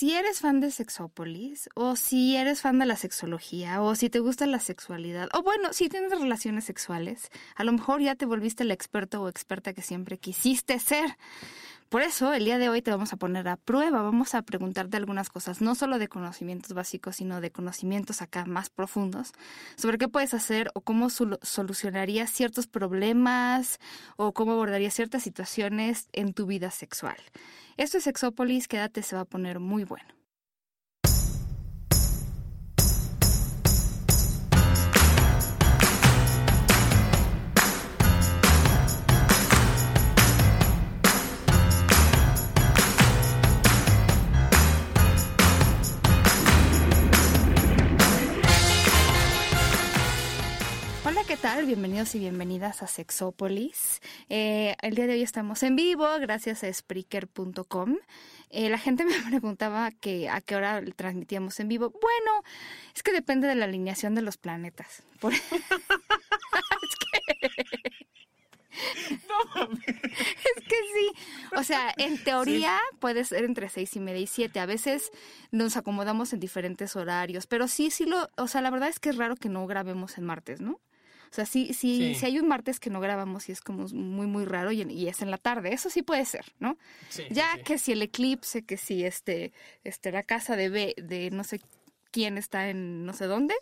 si eres fan de Sexópolis, o si eres fan de la sexología, o si te gusta la sexualidad, o bueno, si tienes relaciones sexuales, a lo mejor ya te volviste el experto o experta que siempre quisiste ser. Por eso, el día de hoy te vamos a poner a prueba, vamos a preguntarte algunas cosas, no solo de conocimientos básicos, sino de conocimientos acá más profundos, sobre qué puedes hacer o cómo solucionarías ciertos problemas o cómo abordarías ciertas situaciones en tu vida sexual. Esto es Sexópolis, quédate, se va a poner muy bueno. Tal? Bienvenidos y bienvenidas a Sexópolis. Eh, el día de hoy estamos en vivo gracias a Spreaker.com. Eh, la gente me preguntaba que a qué hora transmitíamos en vivo. Bueno, es que depende de la alineación de los planetas. es que... sí. O sea, en teoría puede ser entre seis y media y siete. A veces nos acomodamos en diferentes horarios, pero sí, sí lo, o sea, la verdad es que es raro que no grabemos en martes, ¿no? O sea, sí, sí, si hay un martes que no grabamos y es como muy, muy raro y, es en la tarde, eso sí puede ser, ¿no? ya que si el eclipse, que si este, este, la casa de, de no sé quién está en no sé dónde,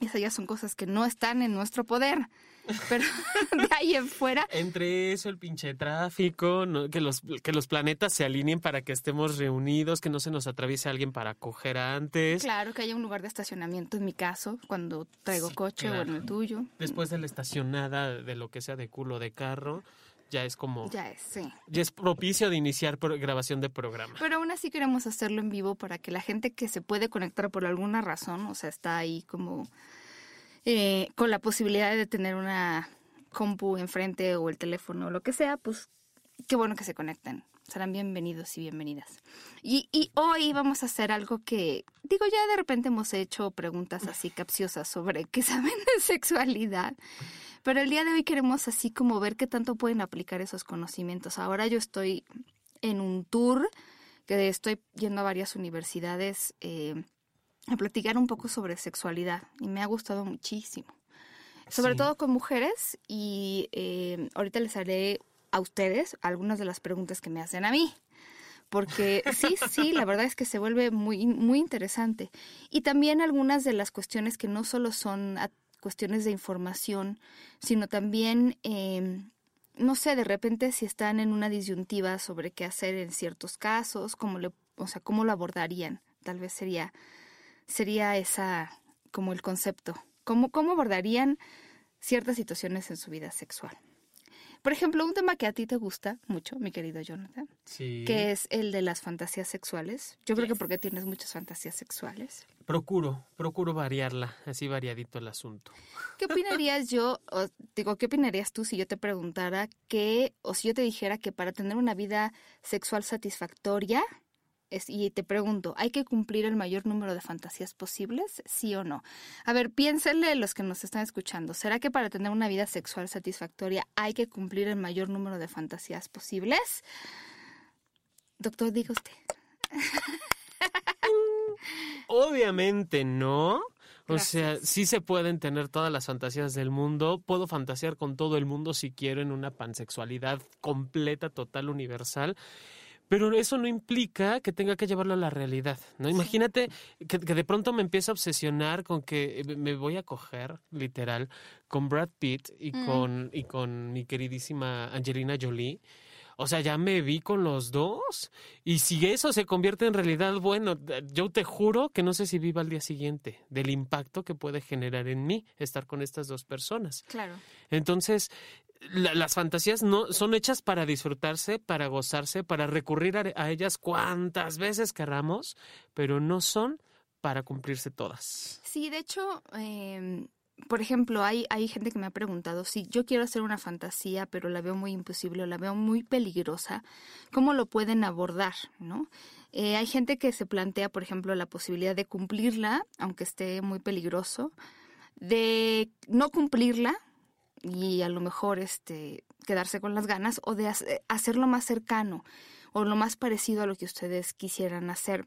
esas ya son cosas que no están en nuestro poder. Pero de ahí en fuera. Entre eso, el pinche tráfico, que, los, que los planetas se alineen para que estemos reunidos, que no se nos atraviese alguien para coger antes. Claro, que haya un lugar de estacionamiento en mi caso, cuando traigo coche o en el tuyo. Después de la estacionada de lo que sea de culo de carro ya es como... Ya es, sí. Ya es propicio de iniciar grabación de programa. Pero aún así queremos hacerlo en vivo para que la gente que se puede conectar por alguna razón, o sea, está ahí como eh, con la posibilidad de tener una compu enfrente o el teléfono o lo que sea, pues qué bueno que se conecten. Serán bienvenidos y bienvenidas. Y, hoy vamos a hacer algo que, digo, ya de repente hemos hecho preguntas así capciosas sobre qué saben de sexualidad. Pero el día de hoy queremos así como ver qué tanto pueden aplicar esos conocimientos. Ahora yo estoy en un tour que estoy yendo a varias universidades eh, a platicar un poco sobre sexualidad y me ha gustado muchísimo. Sobre todo con mujeres y eh, ahorita les haré a ustedes algunas de las preguntas que me hacen a mí porque sí, sí, la verdad es que se vuelve muy, muy interesante. Y también algunas de las cuestiones que no solo son cuestiones de información, sino también, em, no sé, de repente si están en una disyuntiva sobre qué hacer en ciertos casos, cómo le, o sea, cómo lo abordarían. Tal vez sería, sería esa como el concepto. ¿Cómo, cómo abordarían ciertas situaciones en su vida sexual? Por ejemplo, un tema que a ti te gusta mucho, mi querido Jonathan, que es el de las fantasías sexuales. Yo creo que porque tienes muchas fantasías sexuales. Procuro, procuro variarla, así variadito el asunto. ¿Qué opinarías yo, digo, qué opinarías tú si yo te preguntara que, o si yo te dijera que para tener una vida sexual satisfactoria, y te pregunto, ¿hay que cumplir el mayor número de fantasías posibles? ¿Sí o no? A ver, piénsenle los que nos están escuchando. ¿Será que para tener una vida sexual satisfactoria hay que cumplir el mayor número de fantasías posibles? Doctor, diga usted. Obviamente no. O sea, sí se pueden tener todas las fantasías del mundo. Puedo fantasear con todo el mundo si quiero en una pansexualidad completa, total, universal. Pero eso no implica que tenga que llevarlo a la realidad, ¿no? Imagínate que, de pronto me empiezo a obsesionar con que eh, me voy a coger, literal, con Brad Pitt y, mm. con, y con mi queridísima Angelina Jolie. O sea, ya me vi con los dos. Y si eso se convierte en realidad, bueno, yo te juro que no sé si viva al día siguiente del impacto que puede generar en mí estar con estas dos personas. Claro. Entonces, las fantasías no son hechas para disfrutarse, para gozarse, para recurrir a, ellas cuantas veces queramos, pero no son para cumplirse todas. Sí, de hecho, em, por ejemplo, hay, hay gente que me ha preguntado si yo quiero hacer una fantasía, pero la veo muy imposible o la veo muy peligrosa, ¿cómo lo pueden abordar? ¿no? Eh, hay gente que se plantea, por ejemplo, la posibilidad de cumplirla, aunque esté muy peligroso, de no cumplirla, y a lo mejor este quedarse con las ganas o de hacerlo más cercano o lo más parecido a lo que ustedes quisieran hacer.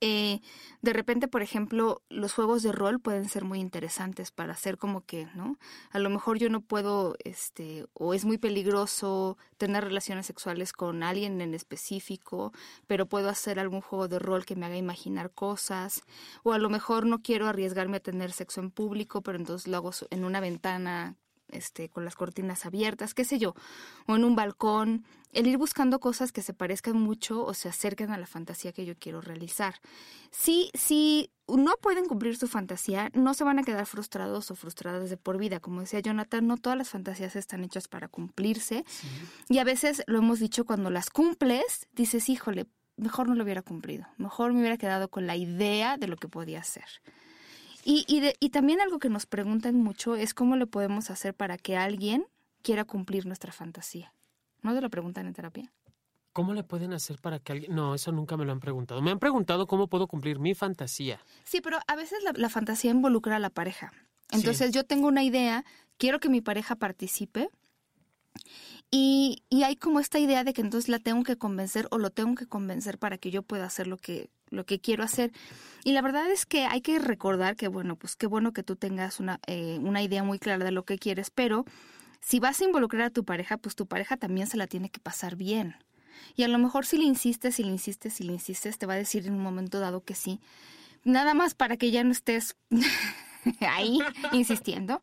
Eh, de repente, por ejemplo, los juegos de rol pueden ser muy interesantes para hacer como que, ¿no? A lo mejor yo no puedo, este, o es muy peligroso tener relaciones sexuales con alguien en específico, pero puedo hacer algún juego de rol que me haga imaginar cosas, o a lo mejor no quiero arriesgarme a tener sexo en público, pero entonces lo hago en una ventana este, con las cortinas abiertas, qué sé yo, o en un balcón, el ir buscando cosas que se parezcan mucho o se acerquen a la fantasía que yo quiero realizar. Si, si no pueden cumplir su fantasía, no se van a quedar frustrados o frustradas de por vida. Como decía Jonathan, no todas las fantasías están hechas para cumplirse. Y a veces, lo hemos dicho, cuando las cumples, dices, híjole, mejor no lo hubiera cumplido, mejor me hubiera quedado con la idea de lo que podía hacer. Y, y, y también algo que nos preguntan mucho es cómo le podemos hacer para que alguien quiera cumplir nuestra fantasía. ¿No te lo preguntan en terapia? ¿Cómo le pueden hacer para que alguien.? No, eso nunca me lo han preguntado. Me han preguntado cómo puedo cumplir mi fantasía. Sí, pero a veces la, fantasía involucra a la pareja. Entonces yo tengo una idea, quiero que mi pareja participe. Y, y, hay como esta idea de que entonces la tengo que convencer o lo tengo que convencer para que yo pueda hacer lo que, lo que quiero hacer. Y la verdad es que hay que recordar que, bueno, pues qué bueno que tú tengas una, eh, una idea muy clara de lo que quieres, pero si vas a involucrar a tu pareja, pues tu pareja también se la tiene que pasar bien. Y a lo mejor si le insistes, si le insistes, si le insistes, te va a decir en un momento dado que sí. Nada más para que ya no estés ahí insistiendo.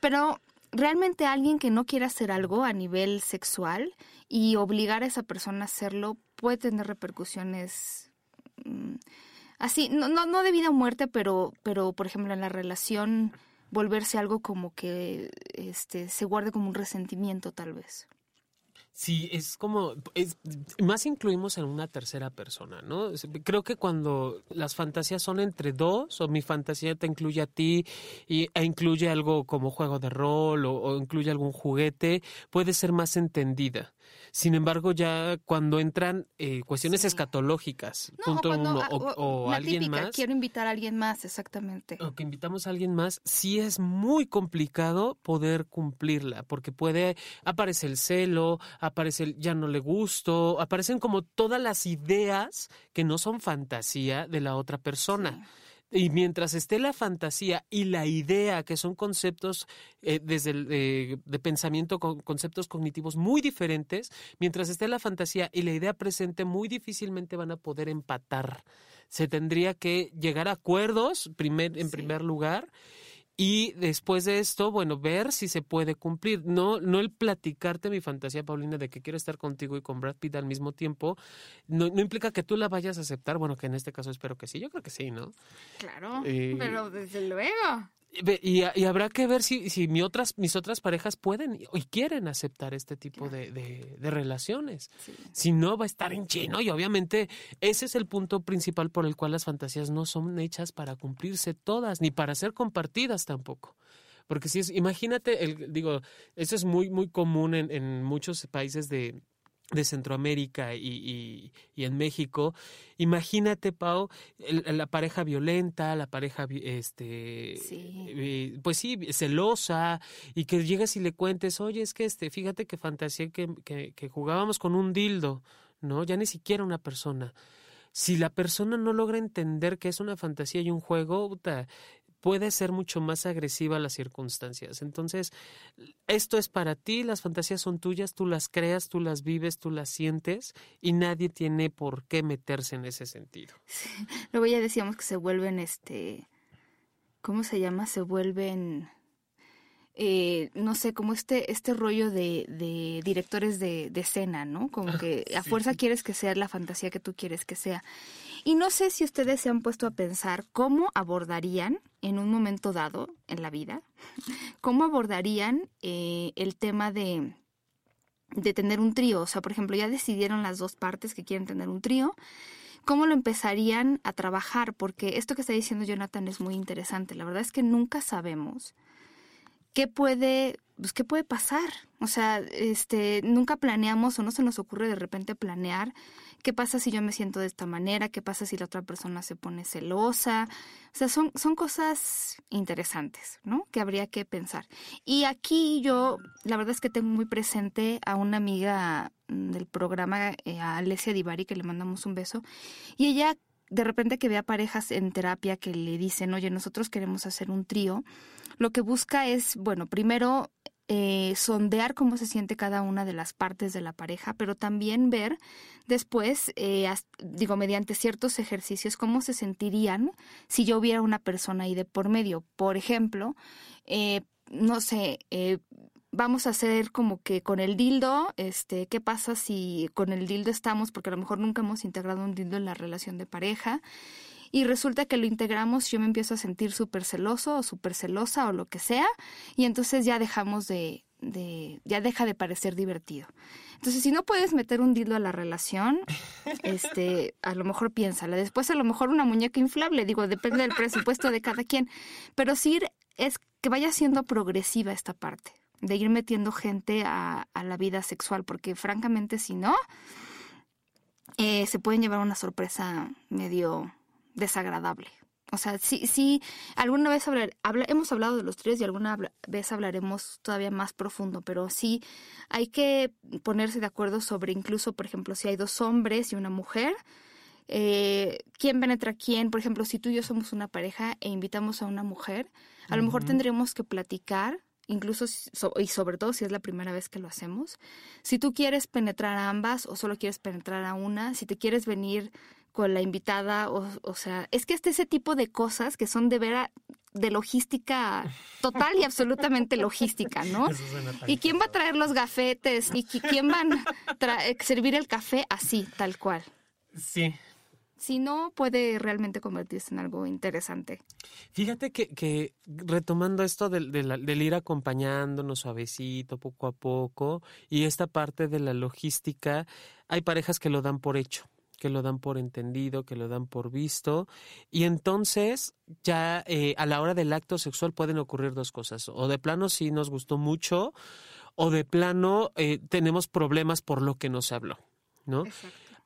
Pero realmente alguien que no quiera hacer algo a nivel sexual y obligar a esa persona a hacerlo puede tener repercusiones así, no, no, no de vida o muerte, pero, pero por ejemplo en la relación volverse algo como que este, se guarde como un resentimiento tal vez. Sí, es como, es, más incluimos en una tercera persona, ¿no? Creo que cuando las fantasías son entre dos, o mi fantasía te incluye a ti y, e incluye algo como juego de rol o incluye algún juguete, puede ser más entendida. Sin embargo, ya cuando entran eh, cuestiones escatológicas, punto uno, o, alguien más. Quiero invitar a alguien más, exactamente. O que invitamos a alguien más, sí es muy complicado poder cumplirla, porque puede aparecer el celo, aparece el ya no le gusto, aparecen como todas las ideas que no son fantasía de la otra persona. Y mientras esté la fantasía y la idea, que son conceptos eh, desde el, eh, de pensamiento, con conceptos cognitivos muy diferentes, mientras esté la fantasía y la idea presente, muy difícilmente van a poder empatar. Se tendría que llegar a acuerdos primer, en primer lugar y después de esto, bueno, ver si se puede cumplir. No, no el platicarte mi fantasía, Paulina, de que quiero estar contigo y con Brad Pitt al mismo tiempo, no, no implica que tú la vayas a aceptar. Bueno, que en este caso espero que sí, yo creo que sí, ¿no? Claro, eh, pero desde luego. Y, y, habrá que ver si, si mi otras, mis otras parejas pueden y quieren aceptar este tipo de, de, relaciones. Si no, va a estar en chino y obviamente ese es el punto principal por el cual las fantasías no son hechas para cumplirse todas, ni para ser compartidas tampoco. Porque si es, imagínate, el, digo, eso es muy, muy común en, en muchos países de, de Centroamérica y, y, en México. Imagínate, Pau, la pareja violenta, la pareja, este, eh, pues sí, celosa, y que llegas y le cuentes, oye, es que este, fíjate que fantasía que, que, que jugábamos con un dildo, ¿no? Ya ni siquiera una persona si la persona no logra entender que es una fantasía y un juego, puede ser mucho más agresiva las circunstancias. Entonces, esto es para ti, las fantasías son tuyas, tú las creas, tú las vives, tú las sientes y nadie tiene por qué meterse en ese sentido. Luego ya decíamos que se vuelven, este, ¿cómo se llama? Se vuelven... Eh, no sé, como este, este rollo de, de directores de, de, escena, ¿no? Como que a fuerza quieres que sea la fantasía que tú quieres que sea. Y no sé si ustedes se han puesto a pensar cómo abordarían en un momento dado en la vida, cómo abordarían eh, el tema de, de tener un trío. O sea, por ejemplo, ya decidieron las dos partes que quieren tener un trío. ¿Cómo lo empezarían a trabajar? Porque esto que está diciendo Jonathan es muy interesante. La verdad es que nunca sabemos qué puede, pues, qué puede pasar. O sea, este, nunca planeamos o no se nos ocurre de repente planear ¿Qué pasa si yo me siento de esta manera? ¿Qué pasa si la otra persona se pone celosa? O sea, son, son cosas interesantes, ¿no? Que habría que pensar. Y aquí yo, la verdad es que tengo muy presente a una amiga mm, del programa, eh, a Alessia Divari, que le mandamos un beso, y ella de repente que vea parejas en terapia que le dicen, oye, nosotros queremos hacer un trío, lo que busca es, bueno, primero eh, sondear cómo se siente cada una de las partes de la pareja, pero también ver después, eh, digo, mediante ciertos ejercicios, cómo se sentirían si yo hubiera una persona ahí de por medio. Por ejemplo, eh, no sé, vamos a hacer como que con el dildo, este, ¿qué pasa si con el dildo estamos? Porque a lo mejor nunca hemos integrado un dildo en la relación de pareja y resulta que lo integramos, yo me empiezo a sentir súper celoso o súper celosa o lo que sea, y entonces ya dejamos de, de, ya deja de parecer divertido. Entonces, si no puedes meter un dildo a la relación, este, a lo mejor piénsala. Después, a lo mejor una muñeca inflable, digo, depende del presupuesto de cada quien. Pero sí es que vaya siendo progresiva esta parte, de ir metiendo gente a, a la vida sexual, porque francamente, si no, eh, se pueden llevar una sorpresa medio desagradable. O sea, sí, sí, alguna vez hablar, hemos hablado de los tríos y alguna vez hablaremos todavía más profundo, pero sí hay que ponerse de acuerdo sobre incluso, por ejemplo, si hay dos hombres y una mujer, eh, quién penetra a quién. Por ejemplo, si tú y yo somos una pareja e invitamos a una mujer, a lo mejor tendremos que platicar, incluso y sobre todo si es la primera vez que lo hacemos. Si tú quieres penetrar a ambas o solo quieres penetrar a una, si te quieres venir con la invitada, o, o sea, es que este ese tipo de cosas que son de vera de logística total y absolutamente logística, ¿no? ¿Y quién va a traer los gafetes? ¿Y quién va a servir el café así, tal cual? Sí. Si no, puede realmente convertirse en algo interesante. Fíjate que, que retomando esto del, del, del, ir acompañándonos suavecito, poco a poco, y esta parte de la logística, hay parejas que lo dan por hecho que lo dan por entendido, que lo dan por visto. Y entonces ya eh, a la hora del acto sexual pueden ocurrir dos cosas. O de plano sí nos gustó mucho, o de plano eh, tenemos problemas por lo que nos habló, ¿no?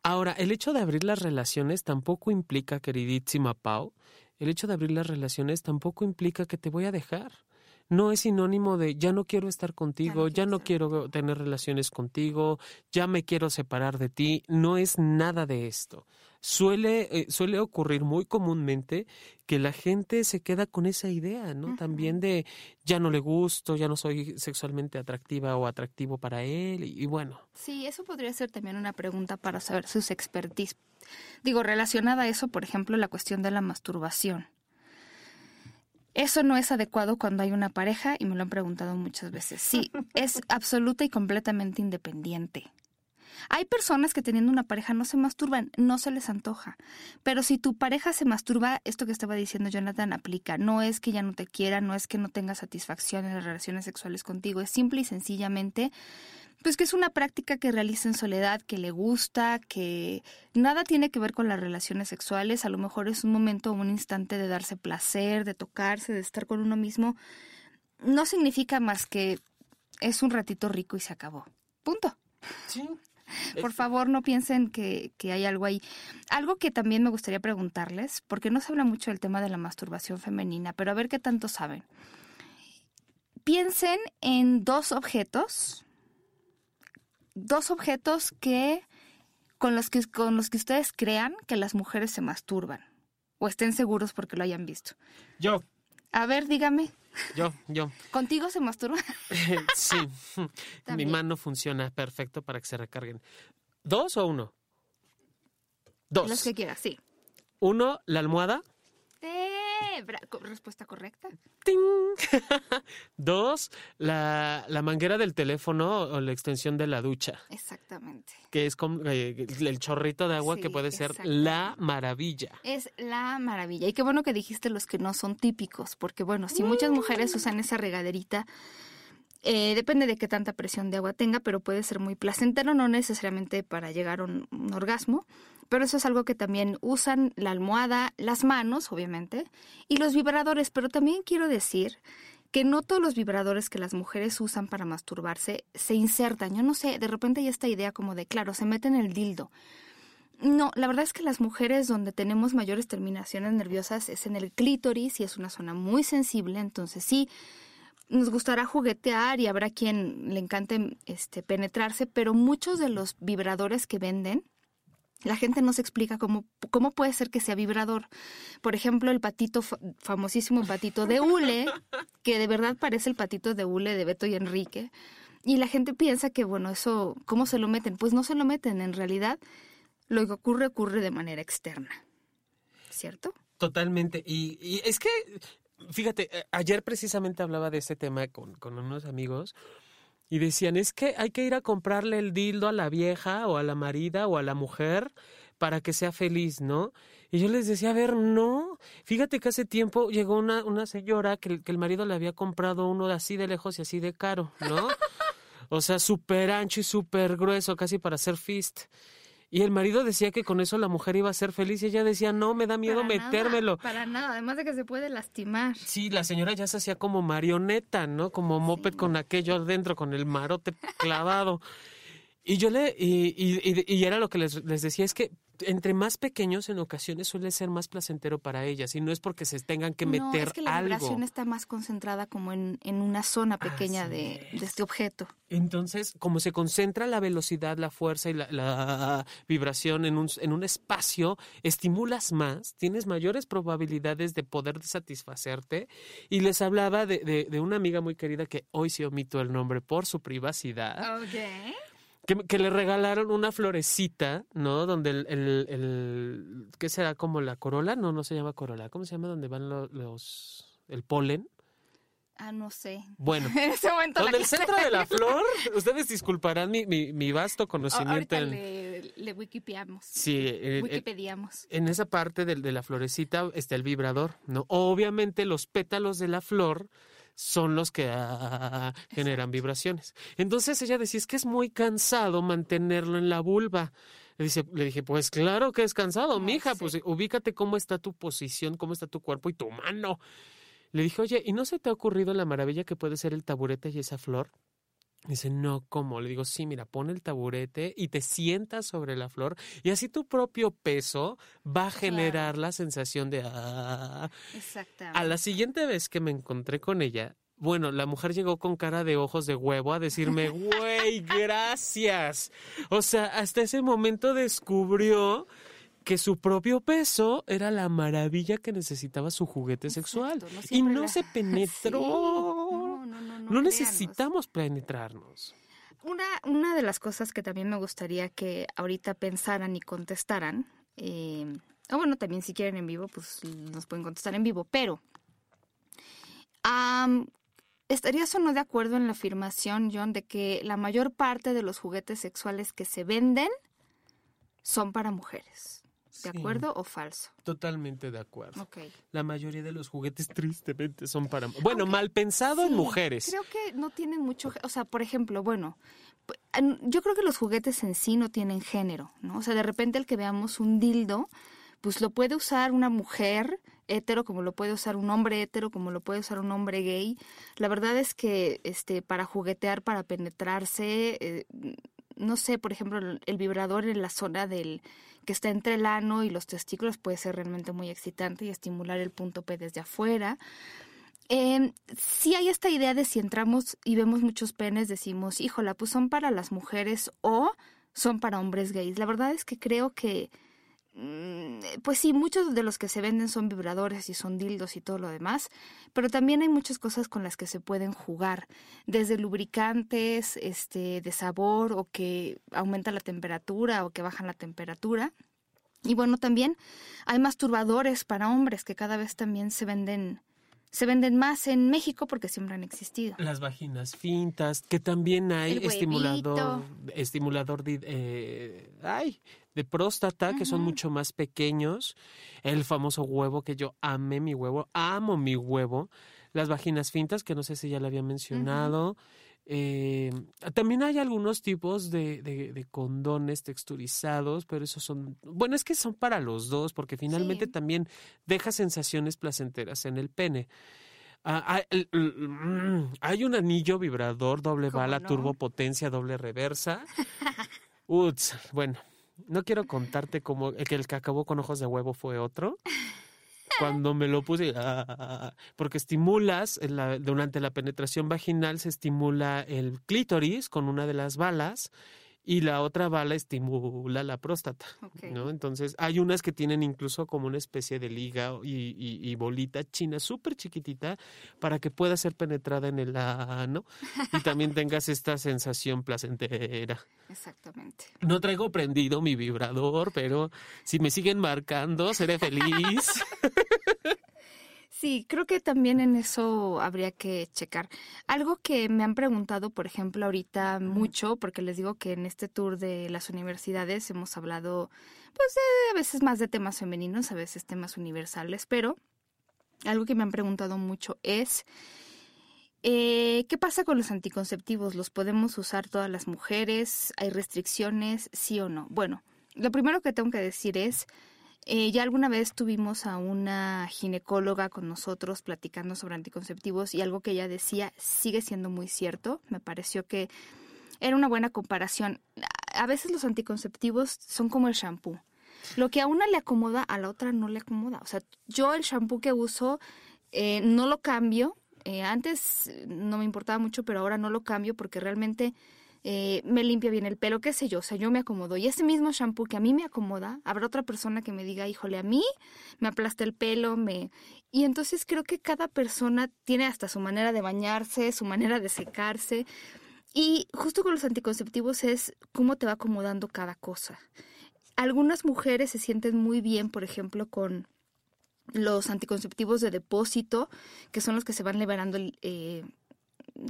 Ahora, el hecho de abrir las relaciones tampoco implica, queridísima Pau, el hecho de abrir las relaciones tampoco implica que te voy a dejar no es sinónimo de ya no quiero estar contigo, ya no, quiero, tener relaciones contigo, ya me quiero separar de ti, no es nada de esto. Suele, eh, suele ocurrir muy comúnmente que la gente se queda con esa idea, ¿no? También de ya no le gusto, ya no soy sexualmente atractiva o atractivo para él, y, y bueno. Sí, eso podría ser también una pregunta para saber sus expertise. Digo, relacionada a eso, por ejemplo, la cuestión de la masturbación. Eso no es adecuado cuando hay una pareja y me lo han preguntado muchas veces. Sí, es absoluta y completamente independiente. Hay personas que teniendo una pareja no se masturban, no se les antoja. Pero si tu pareja se masturba, esto que estaba diciendo Jonathan aplica. No es que ya no te quiera, no es que no tenga satisfacción en las relaciones sexuales contigo, es simple y sencillamente pues que es una práctica que realiza en soledad, que le gusta, que nada tiene que ver con las relaciones sexuales, a lo mejor es un momento o un instante de darse placer, de tocarse, de estar con uno mismo, no significa más que es un ratito rico y se acabó. Punto. Sí. Por favor, no piensen que, que, hay algo ahí. Algo que también me gustaría preguntarles, porque no se habla mucho del tema de la masturbación femenina, pero a ver qué tanto saben. Piensen en dos objetos dos objetos que con los que con los que ustedes crean que las mujeres se masturban o estén seguros porque lo hayan visto. Yo. A ver, dígame. Yo, yo. ¿Contigo se masturba? sí. Mi mano funciona perfecto para que se recarguen. ¿Dos o uno? Dos. Los que quieras, sí. Uno, la almohada. Respuesta correcta. Dos, la, manguera del teléfono o la extensión de la ducha. Exactamente. Que es como eh, el chorrito de agua que puede ser la maravilla. Es la maravilla. Y qué bueno que dijiste los que no son típicos, porque bueno, si muchas mujeres usan esa regaderita, eh, depende de qué tanta presión de agua tenga, pero puede ser muy placentero, no necesariamente para llegar a un orgasmo pero eso es algo que también usan la almohada, las manos, obviamente, y los vibradores, pero también quiero decir que no todos los vibradores que las mujeres usan para masturbarse se insertan. Yo no sé, de repente hay esta idea como de, claro, se meten el dildo. No, la verdad es que las mujeres donde tenemos mayores terminaciones nerviosas es en el clítoris y es una zona muy sensible, entonces sí, nos gustará juguetear y habrá quien le encante este, penetrarse, pero muchos de los vibradores que venden la gente no se explica cómo, cómo puede ser que sea vibrador. Por ejemplo, el patito, famosísimo patito de hule, que de verdad parece el patito de hule de Beto y Enrique. Y la gente piensa que, bueno, eso, ¿cómo se lo meten? Pues no se lo meten. En realidad, lo que ocurre, ocurre de manera externa. ¿Cierto? Totalmente. Y, y es que, fíjate, eh, ayer precisamente hablaba de este tema con, con unos amigos y decían, es que hay que ir a comprarle el dildo a la vieja o a la marida o a la mujer para que sea feliz, ¿no? Y yo les decía, a ver, no. Fíjate que hace tiempo llegó una, una señora que, que el marido le había comprado uno así de lejos y así de caro, ¿no? O sea, súper ancho y súper grueso, casi para hacer fist. Y el marido decía que con eso la mujer iba a ser feliz y ella decía, no, me da miedo metérmelo. para nada, además de que se puede lastimar. Sí, la señora ya se hacía como marioneta, ¿no? Como moped con aquello adentro, con el marote clavado. Y yo le, y, y, y, era lo que les, les decía, es que entre más pequeños en ocasiones suele ser más placentero para ellas y no es porque se tengan que meter no, es que la algo. vibración está más concentrada como en, en una zona pequeña de, de, este objeto. Entonces, como se concentra la velocidad, la fuerza y la, la, vibración en un, en un espacio, estimulas más, tienes mayores probabilidades de poder satisfacerte. Y les hablaba de, de, de una amiga muy querida que hoy sí omito el nombre por su privacidad. Okay que, que, le regalaron una florecita, ¿no? Donde el, el, el, ¿qué será? Como la corola, no, no se llama corola, ¿cómo se llama? Donde van los, los el polen. Ah, no sé. Bueno, en ese momento donde el centro de la flor, ustedes disculparán mi, mi, mi vasto conocimiento. Ahorita en, le, le wikipeamos. Sí, eh, Wikipediamos. En esa parte de, de la florecita está el vibrador, ¿no? Obviamente los pétalos de la flor son los que ah, generan vibraciones. Entonces ella decía, es que es muy cansado mantenerlo en la vulva. Le, dice, le dije, pues claro que es cansado, mija, sí. pues ubícate cómo está tu posición, cómo está tu cuerpo y tu mano. Le dije, oye, ¿y no se te ha ocurrido la maravilla que puede ser el taburete y esa flor? Dice, no, ¿cómo? Le digo, sí, mira, pon el taburete y te sientas sobre la flor y así tu propio peso va a generar claro. la sensación de... Ah. Exactamente. A la siguiente vez que me encontré con ella, bueno, la mujer llegó con cara de ojos de huevo a decirme, güey, gracias. O sea, hasta ese momento descubrió que su propio peso era la maravilla que necesitaba su juguete sexual. Exacto, y no la... se penetró. Sí. No, no, no, no, necesitamos penetrarnos. Una, una de las cosas que también me gustaría que ahorita pensaran y contestaran, eh, o bueno, también si quieren en vivo, pues nos pueden contestar en vivo, pero um, ¿estarías o no de acuerdo en la afirmación, John, de que la mayor parte de los juguetes sexuales que se venden son para mujeres? ¿De sí, acuerdo o falso? Totalmente de acuerdo. Okay. La mayoría de los juguetes tristemente son para... Bueno, mal pensado sí, en mujeres. Creo que no tienen mucho... O sea, por ejemplo, bueno, yo creo que los juguetes en sí no tienen género, ¿no? O sea, de repente el que veamos un dildo, pues lo puede usar una mujer hetero como lo puede usar un hombre hetero como lo puede usar un hombre gay. La verdad es que este para juguetear, para penetrarse, eh, no sé, por ejemplo, el vibrador en la zona del que está entre el ano y los testículos puede ser realmente muy excitante y estimular el punto P desde afuera. Eh, sí hay esta idea de si entramos y vemos muchos penes, decimos, híjola, pues son para las mujeres o son para hombres gays. La verdad es que creo que, pues sí, muchos de los que se venden son vibradores y son dildos y todo lo demás, pero también hay muchas cosas con las que se pueden jugar, desde lubricantes, este, de sabor o que aumenta la temperatura o que bajan la temperatura. Y bueno, también hay masturbadores para hombres que cada vez también se venden se venden más en México porque siempre han existido. Las vaginas fintas, que también hay estimulador, estimulador de, eh, ay, de próstata, uh -huh. que son mucho más pequeños. El famoso huevo, que yo amé mi huevo, amo mi huevo. Las vaginas fintas, que no sé si ya lo había mencionado. Uh -huh. Eh, también hay algunos tipos de, de, de, condones texturizados, pero esos son, bueno, es que son para los dos, porque finalmente sí. también deja sensaciones placenteras en el pene. Uh, hay, hay, un anillo vibrador, doble bala, no? turbo potencia, doble reversa. Uts, bueno, no quiero contarte cómo el que acabó con ojos de huevo fue otro cuando me lo puse, ah, porque estimulas, la, durante la penetración vaginal se estimula el clítoris con una de las balas y la otra bala estimula la próstata, ¿no? Entonces, hay unas que tienen incluso como una especie de liga y, y, bolita china súper chiquitita para que pueda ser penetrada en el ano y también tengas esta sensación placentera. Exactamente. No traigo prendido mi vibrador, pero si me siguen marcando, seré feliz. Sí, creo que también en eso habría que checar. Algo que me han preguntado, por ejemplo, ahorita mucho, porque les digo que en este tour de las universidades hemos hablado, pues, a veces más de temas femeninos, a veces temas universales, pero algo que me han preguntado mucho es, eh, ¿qué pasa con los anticonceptivos? ¿Los podemos usar todas las mujeres? ¿Hay restricciones? ¿Sí o no? Bueno, lo primero que tengo que decir es, eh, ya alguna vez tuvimos a una ginecóloga con nosotros platicando sobre anticonceptivos y algo que ella decía sigue siendo muy cierto. Me pareció que era una buena comparación. A veces los anticonceptivos son como el shampoo. Lo que a una le acomoda, a la otra no le acomoda. O sea, yo el shampoo que uso eh, no lo cambio. Eh, antes no me importaba mucho, pero ahora no lo cambio porque realmente eh, me limpia bien el pelo, qué sé yo, o sea, yo me acomodo. Y ese mismo shampoo que a mí me acomoda, habrá otra persona que me diga, híjole, a mí me aplasta el pelo, me... Y entonces creo que cada persona tiene hasta su manera de bañarse, su manera de secarse. Y justo con los anticonceptivos es cómo te va acomodando cada cosa. Algunas mujeres se sienten muy bien, por ejemplo, con los anticonceptivos de depósito, que son los que se van liberando eh,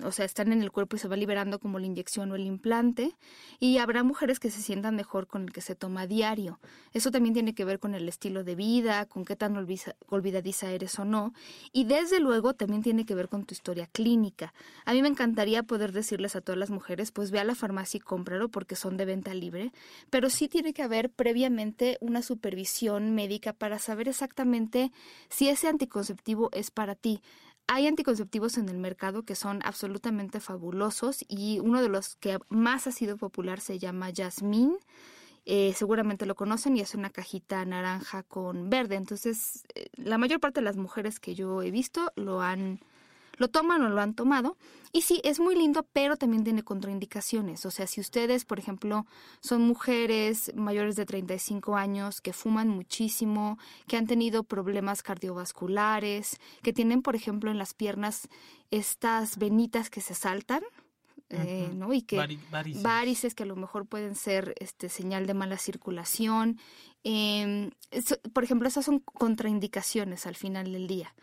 o sea, están en el cuerpo y se va liberando como la inyección o el implante. Y habrá mujeres que se sientan mejor con el que se toma a diario. Eso también tiene que ver con el estilo de vida, con qué tan olvidadiza eres o no. Y desde luego también tiene que ver con tu historia clínica. A mí me encantaría poder decirles a todas las mujeres, pues ve a la farmacia y cómpralo porque son de venta libre. Pero sí tiene que haber previamente una supervisión médica para saber exactamente si ese anticonceptivo es para ti. Hay anticonceptivos en el mercado que son absolutamente fabulosos y uno de los que más ha sido popular se llama Jasmine. Eh, seguramente lo conocen y es una cajita naranja con verde. Entonces, eh, la mayor parte de las mujeres que yo he visto lo han lo toman o lo han tomado. Y sí, es muy lindo, pero también tiene contraindicaciones. O sea, si ustedes, por ejemplo, son mujeres mayores de 35 años que fuman muchísimo, que han tenido problemas cardiovasculares, que tienen, por ejemplo, en las piernas estas venitas que se saltan, eh, ¿no? Y que varices. que a lo mejor pueden ser este señal de mala circulación. Em, por ejemplo, esas son contraindicaciones al final del día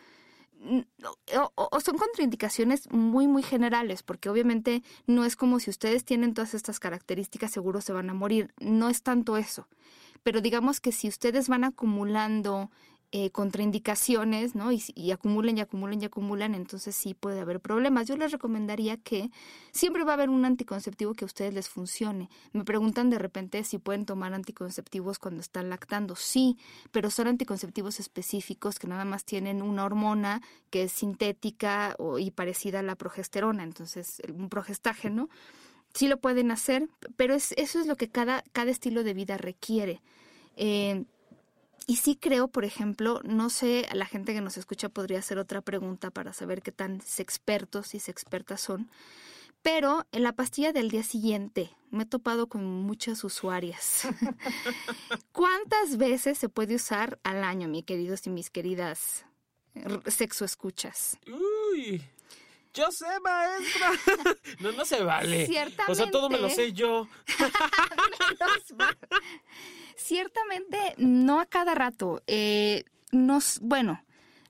o, son contraindicaciones muy, muy generales, porque obviamente no es como si ustedes tienen todas estas características, seguro se van a morir. No es tanto eso. Pero digamos que si ustedes van acumulando eh, contraindicaciones, ¿no? Y, y, acumulan y acumulan y acumulan, entonces sí puede haber problemas. Yo les recomendaría que siempre va a haber un anticonceptivo que a ustedes les funcione. Me preguntan de repente si pueden tomar anticonceptivos cuando están lactando. Sí, pero son anticonceptivos específicos que nada más tienen una hormona que es sintética o, y parecida a la progesterona, entonces un progestágeno. Sí lo pueden hacer, pero es, eso es lo que cada, cada estilo de vida requiere. Eh, y sí creo, por ejemplo, no sé, la gente que nos escucha podría hacer otra pregunta para saber qué tan expertos y expertas son. Pero en la pastilla del día siguiente me he topado con muchas usuarias. ¿Cuántas veces se puede usar al año, mi queridos y mis queridas sexo escuchas? Uy, yo sé, maestra. no, no se vale. Ciertamente. O sea, todo me lo sé yo. Ciertamente, no a cada rato. Eh, nos, bueno,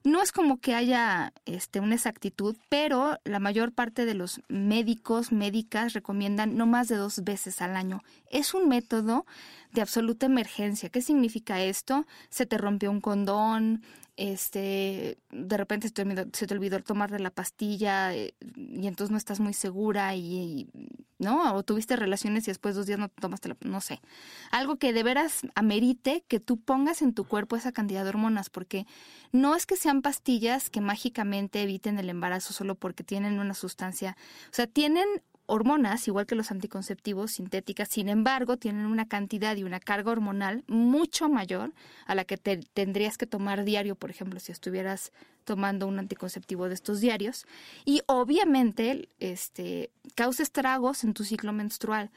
no es como que haya este, una exactitud, pero la mayor parte de los médicos, médicas recomiendan no más de dos veces al año. Es un método de absoluta emergencia. ¿Qué significa esto? Se te rompió un condón, este, de repente se te, olvidó, tomar la pastilla eh, y entonces no estás muy segura y, ¿no? O tuviste relaciones y después dos días no tomaste la, no sé. Algo que de veras amerite que tú pongas en tu cuerpo esa cantidad de hormonas, porque no es que sean pastillas que mágicamente eviten el embarazo solo porque tienen una sustancia, o sea, tienen hormonas, igual que los anticonceptivos sintéticas, sin embargo, tienen una cantidad y una carga hormonal mucho mayor a la que te tendrías que tomar diario, por ejemplo, si estuvieras tomando un anticonceptivo de estos diarios. Y obviamente, este, causa estragos en tu ciclo menstrual.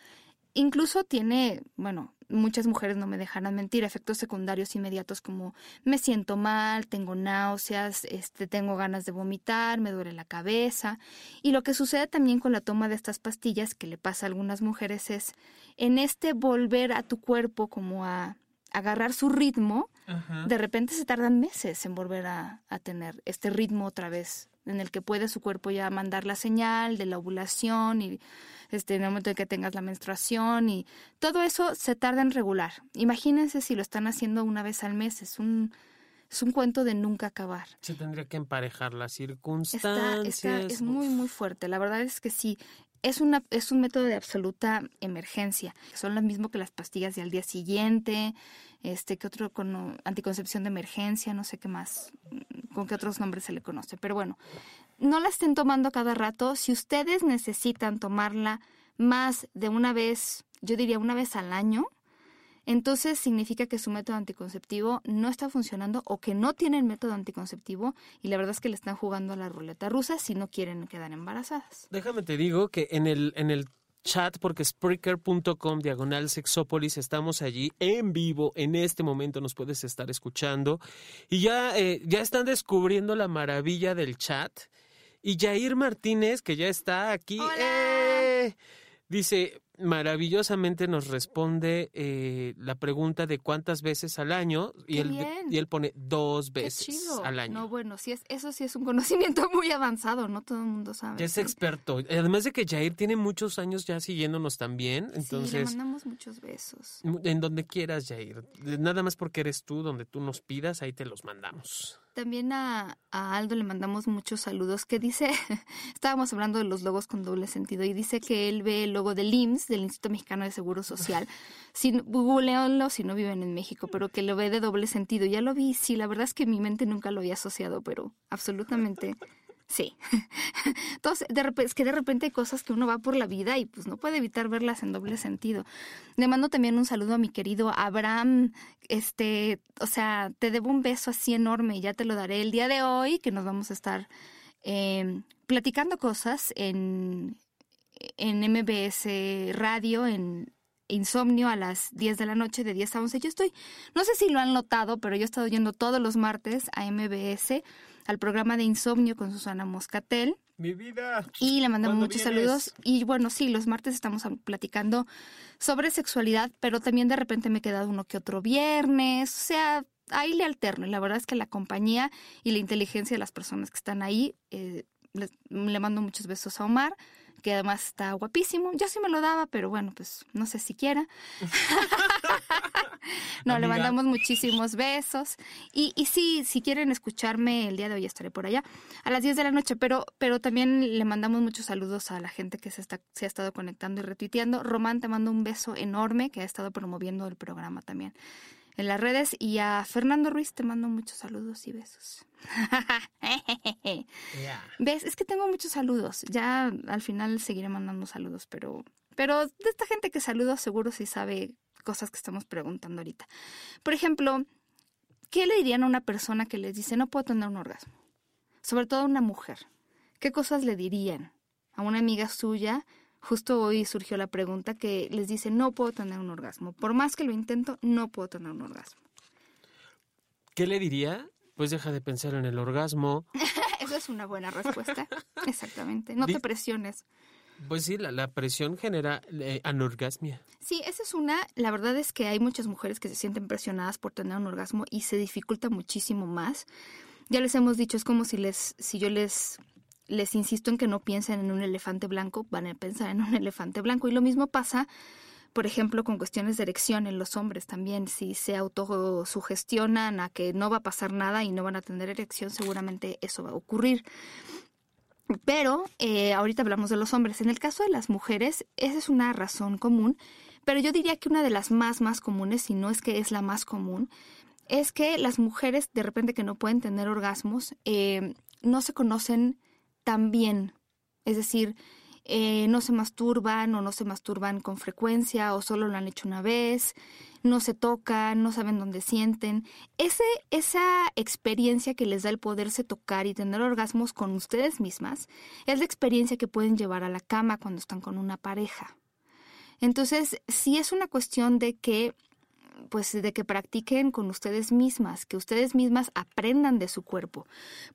Incluso tiene, bueno, muchas mujeres no me dejarán mentir, efectos secundarios inmediatos como me siento mal, tengo náuseas, este, tengo ganas de vomitar, me duele la cabeza. Y lo que sucede también con la toma de estas pastillas que le pasa a algunas mujeres es en este volver a tu cuerpo como a agarrar su ritmo, de repente se tardan meses en volver a, a tener este ritmo otra vez, en el que puede su cuerpo ya mandar la señal de la ovulación y este, en el momento en que tengas la menstruación y todo eso se tarda en regular. Imagínense si lo están haciendo una vez al mes, es un, es un cuento de nunca acabar. Se tendría que emparejar las circunstancias. es muy, muy fuerte. La verdad es que sí, es, una, es un método de absoluta emergencia. Son lo mismo que las pastillas de al día siguiente, este, que otro con anticoncepción de emergencia, no sé qué más, con qué otros nombres se le conoce. Pero bueno, no la estén tomando cada rato. Si ustedes necesitan tomarla más de una vez, yo diría una vez al año, entonces significa que su método anticonceptivo no está funcionando o que no tienen método anticonceptivo y la verdad es que le están jugando a la ruleta rusa si no quieren quedar embarazadas. Déjame te digo que en el, en el chat porque Spreaker.com diagonal sexópolis estamos allí en vivo en este momento nos puedes estar escuchando y ya eh, ya están descubriendo la maravilla del chat y Jair Martínez, que ya está aquí, eh, dice, maravillosamente nos responde eh, la pregunta de cuántas veces al año y él, y él pone dos veces al año. No, bueno, sí es, eso sí es un conocimiento muy avanzado, no todo el mundo sabe. es experto. Además de que Jair tiene muchos años ya siguiéndonos también, entonces... Sí, le mandamos muchos besos. En donde quieras, Jair. Nada más porque eres tú, donde tú nos pidas, ahí te los mandamos. También a, Aldo le mandamos muchos saludos que dice, estábamos hablando de los logos con doble sentido y dice que él ve el logo del IMSS, del Instituto Mexicano de Seguro Social. Sin, googleonlo si no viven en México, pero que lo ve de doble sentido. Ya lo vi, sí, la verdad es que mi mente nunca lo había asociado, pero absolutamente Sí. Entonces, de repente, es que de repente hay cosas que uno va por la vida y pues no puede evitar verlas en doble sentido. Le mando también un saludo a mi querido Abraham. Este, o sea, te debo un beso así enorme y ya te lo daré el día de hoy, que nos vamos a estar eh, platicando cosas en, en MBS Radio, en Insomnio a las 10 de la noche, de 10 a 11. Yo estoy, no sé si lo han notado, pero yo he estado yendo todos los martes a MBS al programa de Insomnio con Susana Moscatel. Mi vida. Y le mandamos muchos saludos. Y bueno, sí, los martes estamos platicando sobre sexualidad, pero también de repente me he quedado uno que otro viernes. O sea, ahí le alterno. Y la verdad es que la compañía y la inteligencia de las personas que están ahí, eh, le mando muchos besos a Omar que además está guapísimo. Yo sí me lo daba, pero bueno, pues no sé si quiera. no, le mandamos muchísimos besos. Y, y sí, si quieren escucharme el día de hoy estaré por allá a las 10 de la noche, pero, pero también le mandamos muchos saludos a la gente que se, está, se ha estado conectando y retuiteando. Román, te mando un beso enorme que ha estado promoviendo el programa también en las redes. Y a Fernando Ruiz te mando muchos saludos y besos. ¿Ves? Es que tengo muchos saludos. Ya al final seguiré mandando saludos, pero, pero de esta gente que saludo seguro sí sabe cosas que estamos preguntando ahorita. Por ejemplo, ¿qué le dirían a una persona que les dice no puedo tener un orgasmo? Sobre todo a una mujer. ¿Qué cosas le dirían a una amiga suya? Justo hoy surgió la pregunta que les dice no puedo tener un orgasmo. Por más que lo intento, no puedo tener un orgasmo. ¿Qué le diría? Pues deja de pensar en el orgasmo. Eso es una buena respuesta. Exactamente. No te presiones. Pues sí, la, presión genera eh, anorgasmia. Sí, esa es una. La verdad es que hay muchas mujeres que se sienten presionadas por tener un orgasmo y se dificulta muchísimo más. Ya les hemos dicho, es como si les, si yo les les insisto en que no piensen en un elefante blanco, van a pensar en un elefante blanco. Y lo mismo pasa por ejemplo, con cuestiones de erección en los hombres también, si se autosugestionan a que no va a pasar nada y no van a tener erección, seguramente eso va a ocurrir. Pero eh, ahorita hablamos de los hombres. En el caso de las mujeres, esa es una razón común, pero yo diría que una de las más, más comunes, si no es que es la más común, es que las mujeres de repente que no pueden tener orgasmos, eh, no se conocen tan bien. Es decir, eh, no se masturban o no se masturban con frecuencia o solo lo han hecho una vez, no se tocan, no saben dónde sienten. Ese, esa experiencia que les da el poderse tocar y tener orgasmos con ustedes mismas es la experiencia que pueden llevar a la cama cuando están con una pareja. Entonces, sí es una cuestión de que pues de que practiquen con ustedes mismas, que ustedes mismas aprendan de su cuerpo,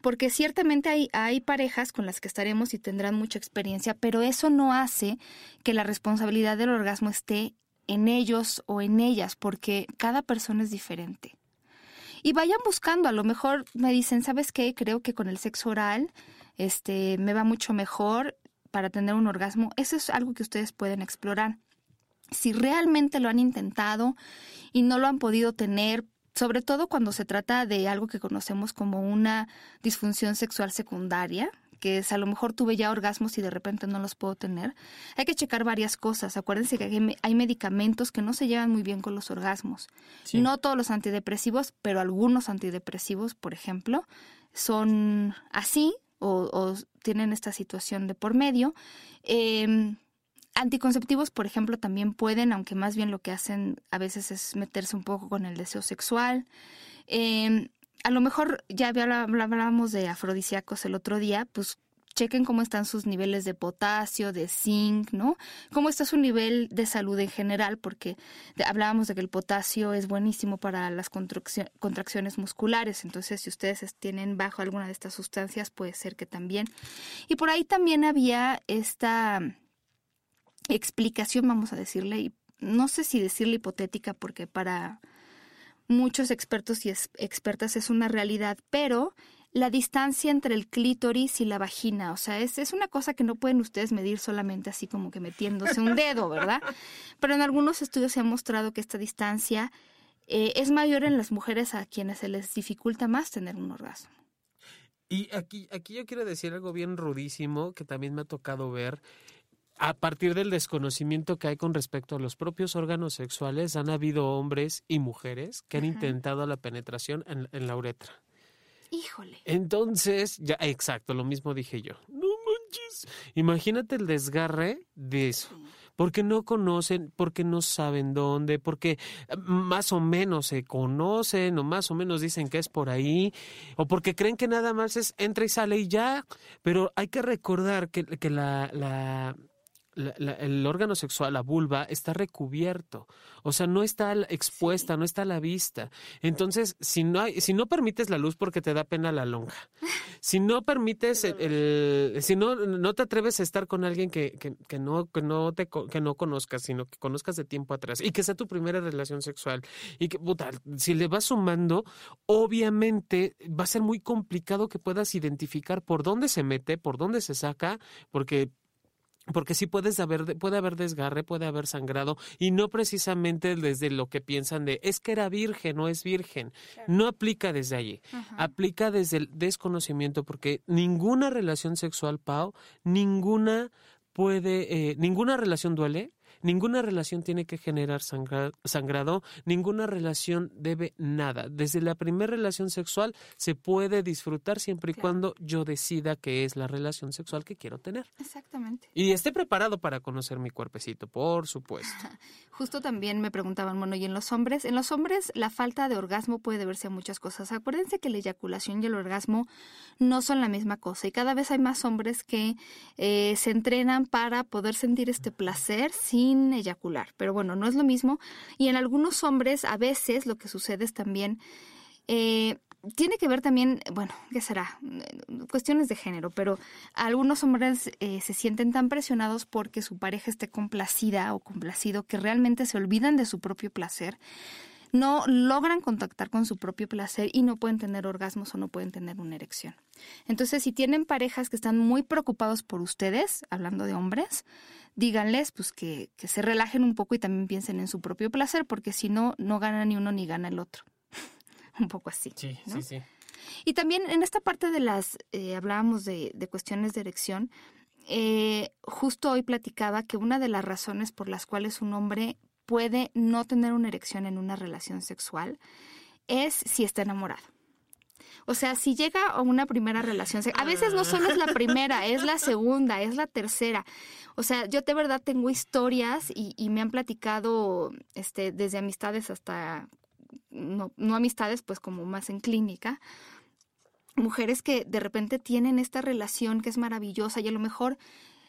porque ciertamente hay, hay parejas con las que estaremos y tendrán mucha experiencia, pero eso no hace que la responsabilidad del orgasmo esté en ellos o en ellas, porque cada persona es diferente. Y vayan buscando, a lo mejor me dicen, ¿sabes qué? Creo que con el sexo oral este me va mucho mejor para tener un orgasmo. Eso es algo que ustedes pueden explorar. Si realmente lo han intentado y no lo han podido tener, sobre todo cuando se trata de algo que conocemos como una disfunción sexual secundaria, que es a lo mejor tuve ya orgasmos y de repente no los puedo tener, hay que checar varias cosas. Acuérdense que hay medicamentos que no se llevan muy bien con los orgasmos. No todos los antidepresivos, pero algunos antidepresivos, por ejemplo, son así o, tienen esta situación de por medio. Em, Anticonceptivos, por ejemplo, también pueden, aunque más bien lo que hacen a veces es meterse un poco con el deseo sexual. Em, a lo mejor ya hablábamos de afrodisíacos el otro día, pues chequen cómo están sus niveles de potasio, de zinc, ¿no? Cómo está su nivel de salud en general, porque hablábamos de que el potasio es buenísimo para las contracciones musculares, entonces si ustedes tienen bajo alguna de estas sustancias, puede ser que también. Y por ahí también había esta explicación, vamos a decirle, y no sé si decirle hipotética porque para muchos expertos y expertas es una realidad, pero la distancia entre el clítoris y la vagina, o sea, es, es una cosa que no pueden ustedes medir solamente así como que metiéndose un dedo, ¿verdad? Pero en algunos estudios se ha mostrado que esta distancia eh, es mayor en las mujeres a quienes se les dificulta más tener un orgasmo. Y aquí, aquí yo quiero decir algo bien rudísimo que también me ha tocado ver a partir del desconocimiento que hay con respecto a los propios órganos sexuales, han habido hombres y mujeres que han intentado la penetración en, la uretra. Híjole. Entonces, ya, exacto, lo mismo dije yo. No manches. Imagínate el desgarre de eso. Porque no conocen, porque no saben dónde, porque eh, más o menos se conocen o más o menos dicen que es por ahí, o porque creen que nada más es entra y sale y ya. Pero hay que recordar que, que la, la el órgano sexual, la vulva, está recubierto. O sea, no está expuesta, no está a la vista. Entonces, si no, hay, si no permites la luz porque te da pena la lonja, si no permites el, si no, no te atreves a estar con alguien que, que, que, no, que, no te, que no conozcas, sino que conozcas de tiempo atrás y que sea tu primera relación sexual y que, puta, si le vas sumando, obviamente va a ser muy complicado que puedas identificar por dónde se mete, por dónde se saca, porque porque sí puedes haber, puede haber desgarre, puede haber sangrado, y no precisamente desde lo que piensan de es que era virgen o es virgen. No aplica desde allí. Aplica desde el desconocimiento, porque ninguna relación sexual, Pau, ninguna puede, eh, ninguna relación duele, Ninguna relación tiene que generar sangrado, ninguna relación debe nada. Desde la primera relación sexual se puede disfrutar siempre y cuando yo decida que es la relación sexual que quiero tener. Exactamente. Y esté preparado para conocer mi cuerpecito, por supuesto. Justo también me preguntaban, bueno, ¿y en los hombres? En los hombres la falta de orgasmo puede deberse a muchas cosas. Acuérdense que la eyaculación y el orgasmo no son la misma cosa y cada vez hay más hombres que eh, se entrenan para poder sentir este placer sin eyacular. Pero bueno, no es lo mismo. Y en algunos hombres a veces lo que sucede es también... Eh, tiene que ver también, bueno, ¿qué será? Cuestiones de género, pero algunos hombres eh, se sienten tan presionados porque su pareja esté complacida o complacido que realmente se olvidan de su propio placer no logran contactar con su propio placer y no pueden tener orgasmos o no pueden tener una erección. Entonces, si tienen parejas que están muy preocupados por ustedes, hablando de hombres, díganles pues que, que se relajen un poco y también piensen en su propio placer, porque si no, no gana ni uno ni gana el otro. un poco así. Sí, sí, sí. Y también en esta parte de las, eh, hablábamos de, de, cuestiones de erección, eh, justo hoy platicaba que una de las razones por las cuales un hombre puede no tener una erección en una relación sexual es si está enamorado. O sea, si llega a una primera relación, a veces no solo es la primera, es la segunda, es la tercera. O sea, yo de verdad tengo historias y, me han platicado este, desde amistades hasta, no, no amistades, pues como más en clínica, mujeres que de repente tienen esta relación que es maravillosa y a lo mejor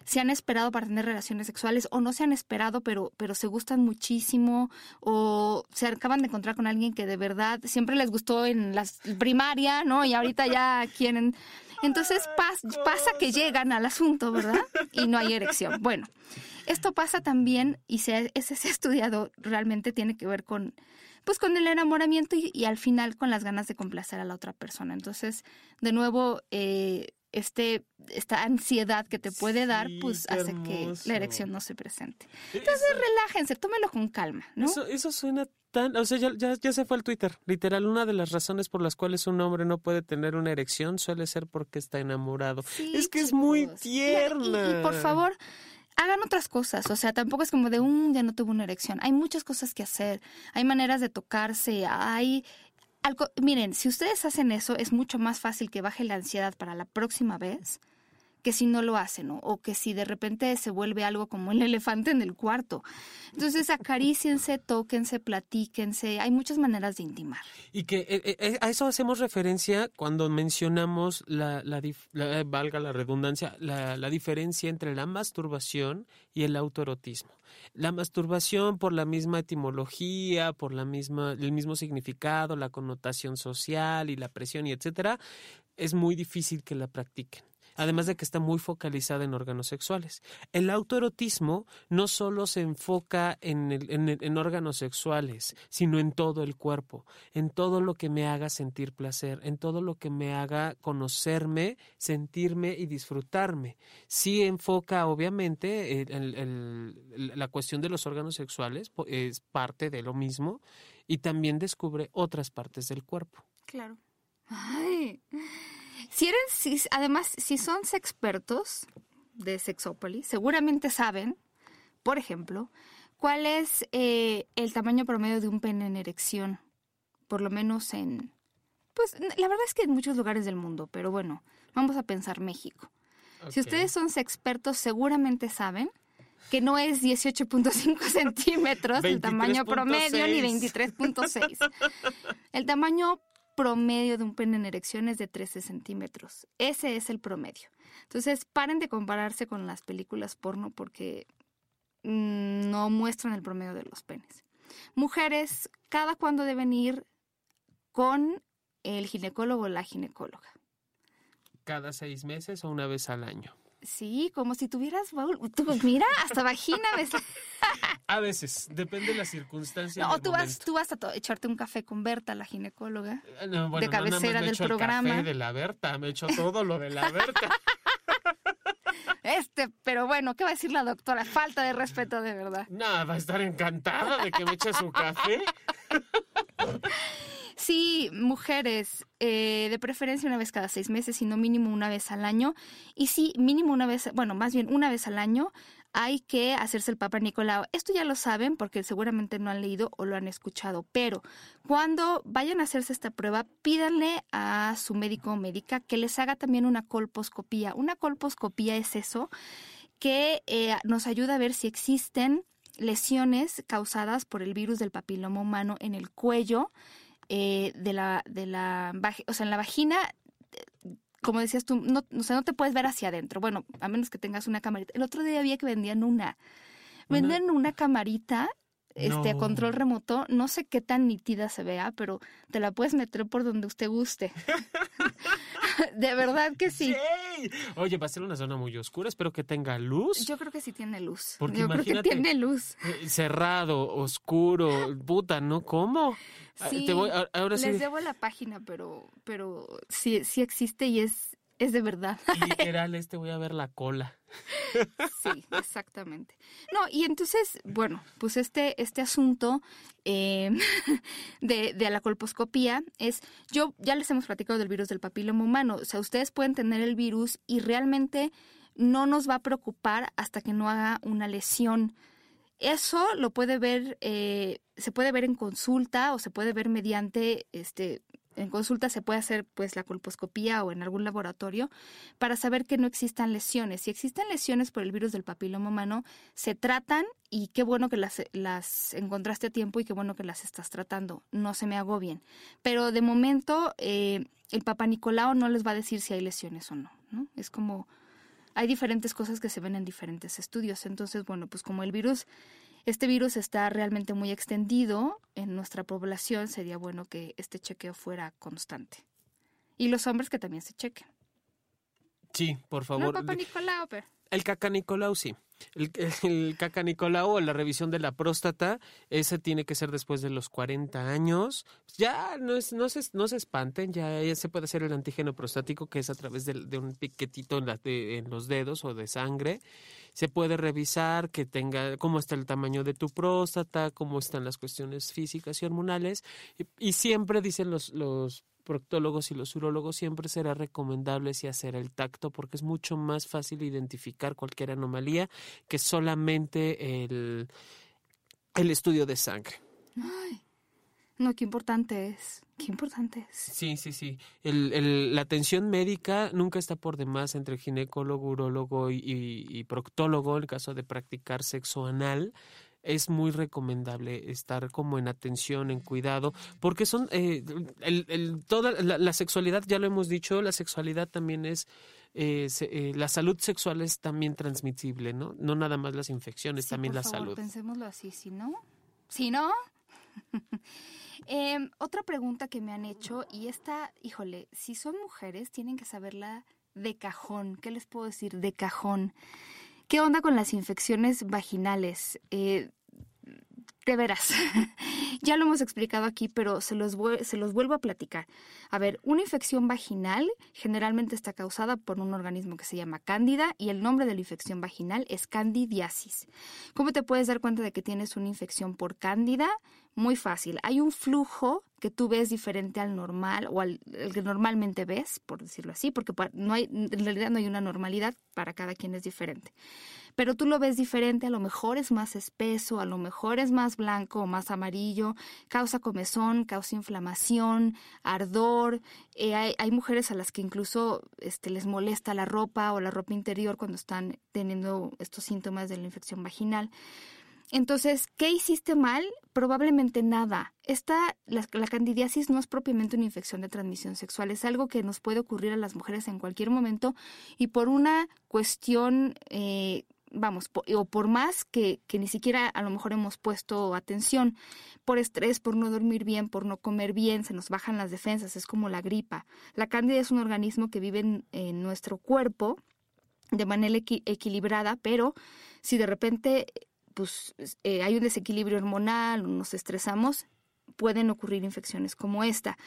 se han esperado para tener relaciones sexuales o no se han esperado, pero, pero se gustan muchísimo o se acaban de encontrar con alguien que de verdad siempre les gustó en la primaria, ¿no? Y ahorita ya quieren... Entonces pasa que llegan al asunto, ¿verdad? Y no hay erección. Bueno, esto pasa también y se, ese se ha estudiado realmente tiene que ver con pues con el enamoramiento y, al final con las ganas de complacer a la otra persona. Entonces, de nuevo, eh, este, esta ansiedad que te puede dar, pues hace que la erección no se presente. Entonces, relájense, tómelo con calma, ¿no? Eso, eso suena tan, o sea, ya, ya, se fue al Twitter. Literal, una de las razones por las cuales un hombre no puede tener una erección suele ser porque está enamorado. es que es muy tierna. y por favor, hagan otras cosas, o sea, tampoco es como de un día no tuve una erección. Hay muchas cosas que hacer, hay maneras de tocarse, hay algo, miren, si ustedes hacen eso es mucho más fácil que baje la ansiedad para la próxima vez que si no lo hacen o que si de repente se vuelve algo como el elefante en el cuarto. Entonces acaríciense, tóquense, platíquense, hay muchas maneras de intimar. Y que eh, eh, eh, a eso hacemos referencia cuando mencionamos la, la, valga la redundancia, la, la diferencia entre la masturbación y el autoerotismo. La masturbación por la misma etimología, por la misma, el mismo significado, la connotación social y la presión y etcétera, es muy difícil que la practiquen además de que está muy focalizada en órganos sexuales. El autoerotismo no solo se enfoca en, en, órganos sexuales, sino en todo el cuerpo, en todo lo que me haga sentir placer, en todo lo que me haga conocerme, sentirme y disfrutarme. Sí enfoca, obviamente, la cuestión de los órganos sexuales, es parte de lo mismo, y también descubre otras partes del cuerpo. Claro. Ay. Si además, si son expertos de Sexópolis, seguramente saben, por ejemplo, cuál es eh, el tamaño promedio de un pene en erección, por lo menos en, pues la verdad es que en muchos lugares del mundo, pero bueno, vamos a pensar México. Si ustedes son expertos, seguramente saben que no es 18.5 centímetros el tamaño promedio ni 23.6. El tamaño promedio de un pene en erección es de 13 centímetros. Ese es el promedio. Entonces, paren de compararse con las películas porno porque mm, no muestran el promedio de los penes. Mujeres, ¿cada cuándo deben ir con el ginecólogo o la ginecóloga? Cada seis meses o una vez al año. Sí, como si tuvieras, mira, hasta vagina. a veces, depende de la circunstancia. No, tú vas, tú vas a echarte un café con Berta, la ginecóloga, eh, de cabecera del programa. El café de la Berta, me he hecho todo lo de la Berta. Este, pero bueno, ¿qué va a decir la doctora? Falta de respeto, de verdad. Nada, va a estar encantada de que me eche su café. Sí, mujeres, eh, de preferencia una vez cada seis meses, sino mínimo una vez al año. Y sí, mínimo una vez, bueno, más bien una vez al año hay que hacerse el Papa Nicolau. Esto ya lo saben porque seguramente no han leído o lo han escuchado, pero cuando vayan a hacerse esta prueba, pídanle a su médico o médica que les haga también una colposcopía. Una colposcopía es eso que eh, nos ayuda a ver si existen lesiones causadas por el virus del papiloma humano en el cuello eh, de la, de la, o sea, en la vagina, como decías tú, no, o sea, no te puedes ver hacia adentro. Bueno, a menos que tengas una camarita. El otro día había que vendían una, venden una camarita este a control remoto, no sé qué tan nítida se vea, pero te la puedes meter por donde usted guste. de verdad que sí. Oye, va a ser una zona muy oscura, espero que tenga luz. Yo creo que sí tiene luz. Porque Yo creo que tiene luz. Eh, cerrado, oscuro, puta, ¿no? ¿Cómo? Ah, sí, ahora les debo la página, pero, pero sí, sí existe y es, es de verdad. Literal, este voy a ver la cola. Sí, exactamente. No, y entonces, bueno, pues este, este asunto eh, de, de, la colposcopía es, yo ya les hemos platicado del virus del papiloma humano, o sea, ustedes pueden tener el virus y realmente no nos va a preocupar hasta que no haga una lesión eso lo puede ver, eh, se puede ver en consulta o se puede ver mediante, este, en consulta se puede hacer pues la colposcopía o en algún laboratorio para saber que no existan lesiones. Si existen lesiones por el virus del papiloma humano, se tratan y qué bueno que las, las encontraste a tiempo y qué bueno que las estás tratando. No se me hago bien. Pero de momento eh, el papá Nicolau no les va a decir si hay lesiones o no. ¿no? Es como hay diferentes cosas que se ven en diferentes estudios. Entonces, bueno, pues como el virus, este virus está realmente muy extendido en nuestra población, sería bueno que este chequeo fuera constante. Y los hombres que también se chequen. Sí, por favor. No, papá Nicolau, pero... El caca Nicolau, sí. El, el caca Nicolau o la revisión de la próstata, ese tiene que ser después de los 40 años. Ya no, es, no, se, no se espanten, ya, se puede hacer el antígeno prostático, que es a través de, un piquetito en, en los dedos o de sangre. Se puede revisar que tenga cómo está el tamaño de tu próstata, cómo están las cuestiones físicas y hormonales. Y, y siempre dicen los, los proctólogos y los urólogos siempre será recomendable si hacer el tacto porque es mucho más fácil identificar cualquier anomalía que solamente el, el estudio de sangre. Ay, no, qué importante es. Qué importante es. Sí, sí, sí. El, el, la atención médica nunca está por demás entre ginecólogo, urólogo y, y, y proctólogo en el caso de practicar sexo anal es muy recomendable estar como en atención, en cuidado, porque son eh, el, el, toda la, sexualidad, ya lo hemos dicho, la sexualidad también es eh, eh, la salud sexual es también transmisible, ¿no? No nada más las infecciones, también la salud. Pensémoslo así, si no, si no. eh, otra pregunta que me han hecho y esta, híjole, si son mujeres tienen que saberla de cajón. ¿Qué les puedo decir de cajón? ¿Qué onda con las infecciones vaginales? Eh, de veras, ya lo hemos explicado aquí, pero se los, se los vuelvo a platicar. A ver, una infección vaginal generalmente está causada por un organismo que se llama cándida y el nombre de la infección vaginal es candidiasis. ¿Cómo te puedes dar cuenta de que tienes una infección por cándida? Muy fácil. Hay un flujo que tú ves diferente al normal o al que normalmente ves, por decirlo así, porque no hay, en realidad no hay una normalidad, para cada quien es diferente. Pero tú lo ves diferente, a lo mejor es más espeso, a lo mejor es más blanco o más amarillo, causa comezón, causa inflamación, ardor. Eh, hay, hay, mujeres a las que incluso este, les molesta la ropa o la ropa interior cuando están teniendo estos síntomas de la infección vaginal. Entonces, ¿qué hiciste mal? Probablemente nada. Esta, la, la, candidiasis no es propiamente una infección de transmisión sexual, es algo que nos puede ocurrir a las mujeres en cualquier momento y por una cuestión, eh, vamos, o por más que, que ni siquiera a lo mejor hemos puesto atención, por estrés, por no dormir bien, por no comer bien, se nos bajan las defensas, es como la gripa. La cándida es un organismo que vive en, nuestro cuerpo de manera equi equilibrada, pero si de repente pues eh, hay un desequilibrio hormonal, nos estresamos, pueden ocurrir infecciones como esta.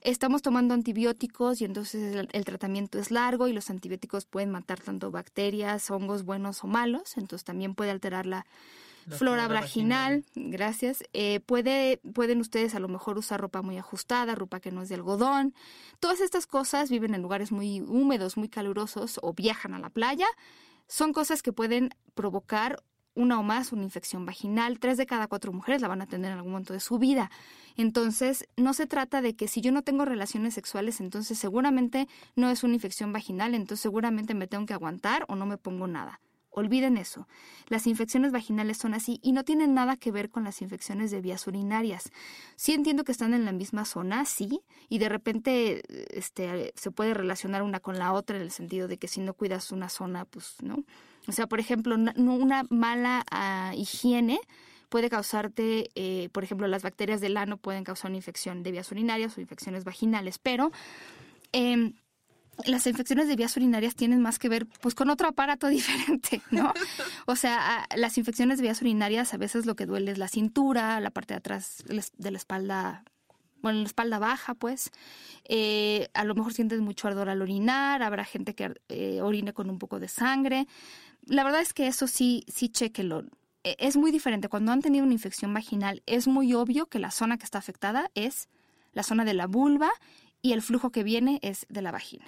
Estamos tomando antibióticos y entonces el, el, tratamiento es largo y los antibióticos pueden matar tanto bacterias, hongos buenos o malos, entonces también puede alterar la, la flora, flora vaginal, vaginal, gracias. Eh, puede, pueden ustedes a lo mejor usar ropa muy ajustada, ropa que no es de algodón. Todas estas cosas viven en lugares muy húmedos, muy calurosos o viajan a la playa. Son cosas que pueden provocar una o más una infección vaginal. Tres de cada cuatro mujeres la van a tener en algún momento de su vida. Entonces, no se trata de que si yo no tengo relaciones sexuales, entonces seguramente no es una infección vaginal, entonces seguramente me tengo que aguantar o no me pongo nada. Olviden eso. Las infecciones vaginales son así y no tienen nada que ver con las infecciones de vías urinarias. Sí entiendo que están en la misma zona, sí, y de repente este, se puede relacionar una con la otra en el sentido de que si no cuidas una zona, pues, ¿no? O sea, por ejemplo, una mala uh, higiene puede causarte, eh, por ejemplo, las bacterias del ano pueden causar una infección de vías urinarias o infecciones vaginales, pero eh, las infecciones de vías urinarias tienen más que ver pues con otro aparato diferente, ¿no? O sea, las infecciones de vías urinarias a veces lo que duele es la cintura, la parte de atrás de la espalda, bueno, la espalda baja, pues. Eh, a lo mejor sientes mucho ardor al orinar, habrá gente que eh, orine con un poco de sangre. La verdad es que eso sí, sí chequelo. Es muy diferente. Cuando han tenido una infección vaginal, es muy obvio que la zona que está afectada es la zona de la vulva y el flujo que viene es de la vagina.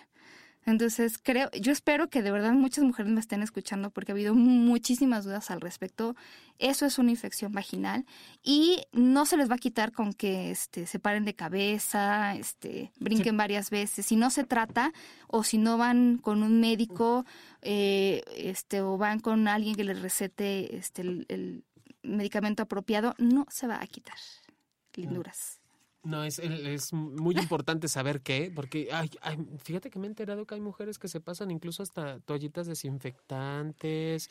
Entonces, creo, yo espero que de verdad muchas mujeres me estén escuchando porque ha habido muchísimas dudas al respecto. Eso es una infección vaginal y no se les va a quitar con que este, se paren de cabeza, este, brinquen sí. varias veces. Si no se trata o si no van con un médico eh, este, o van con alguien que les recete este, el, el medicamento apropiado, no se va a quitar. Linduras. No, es, es muy importante saber qué, porque ay, fíjate que me he enterado que hay mujeres que se pasan incluso hasta toallitas desinfectantes,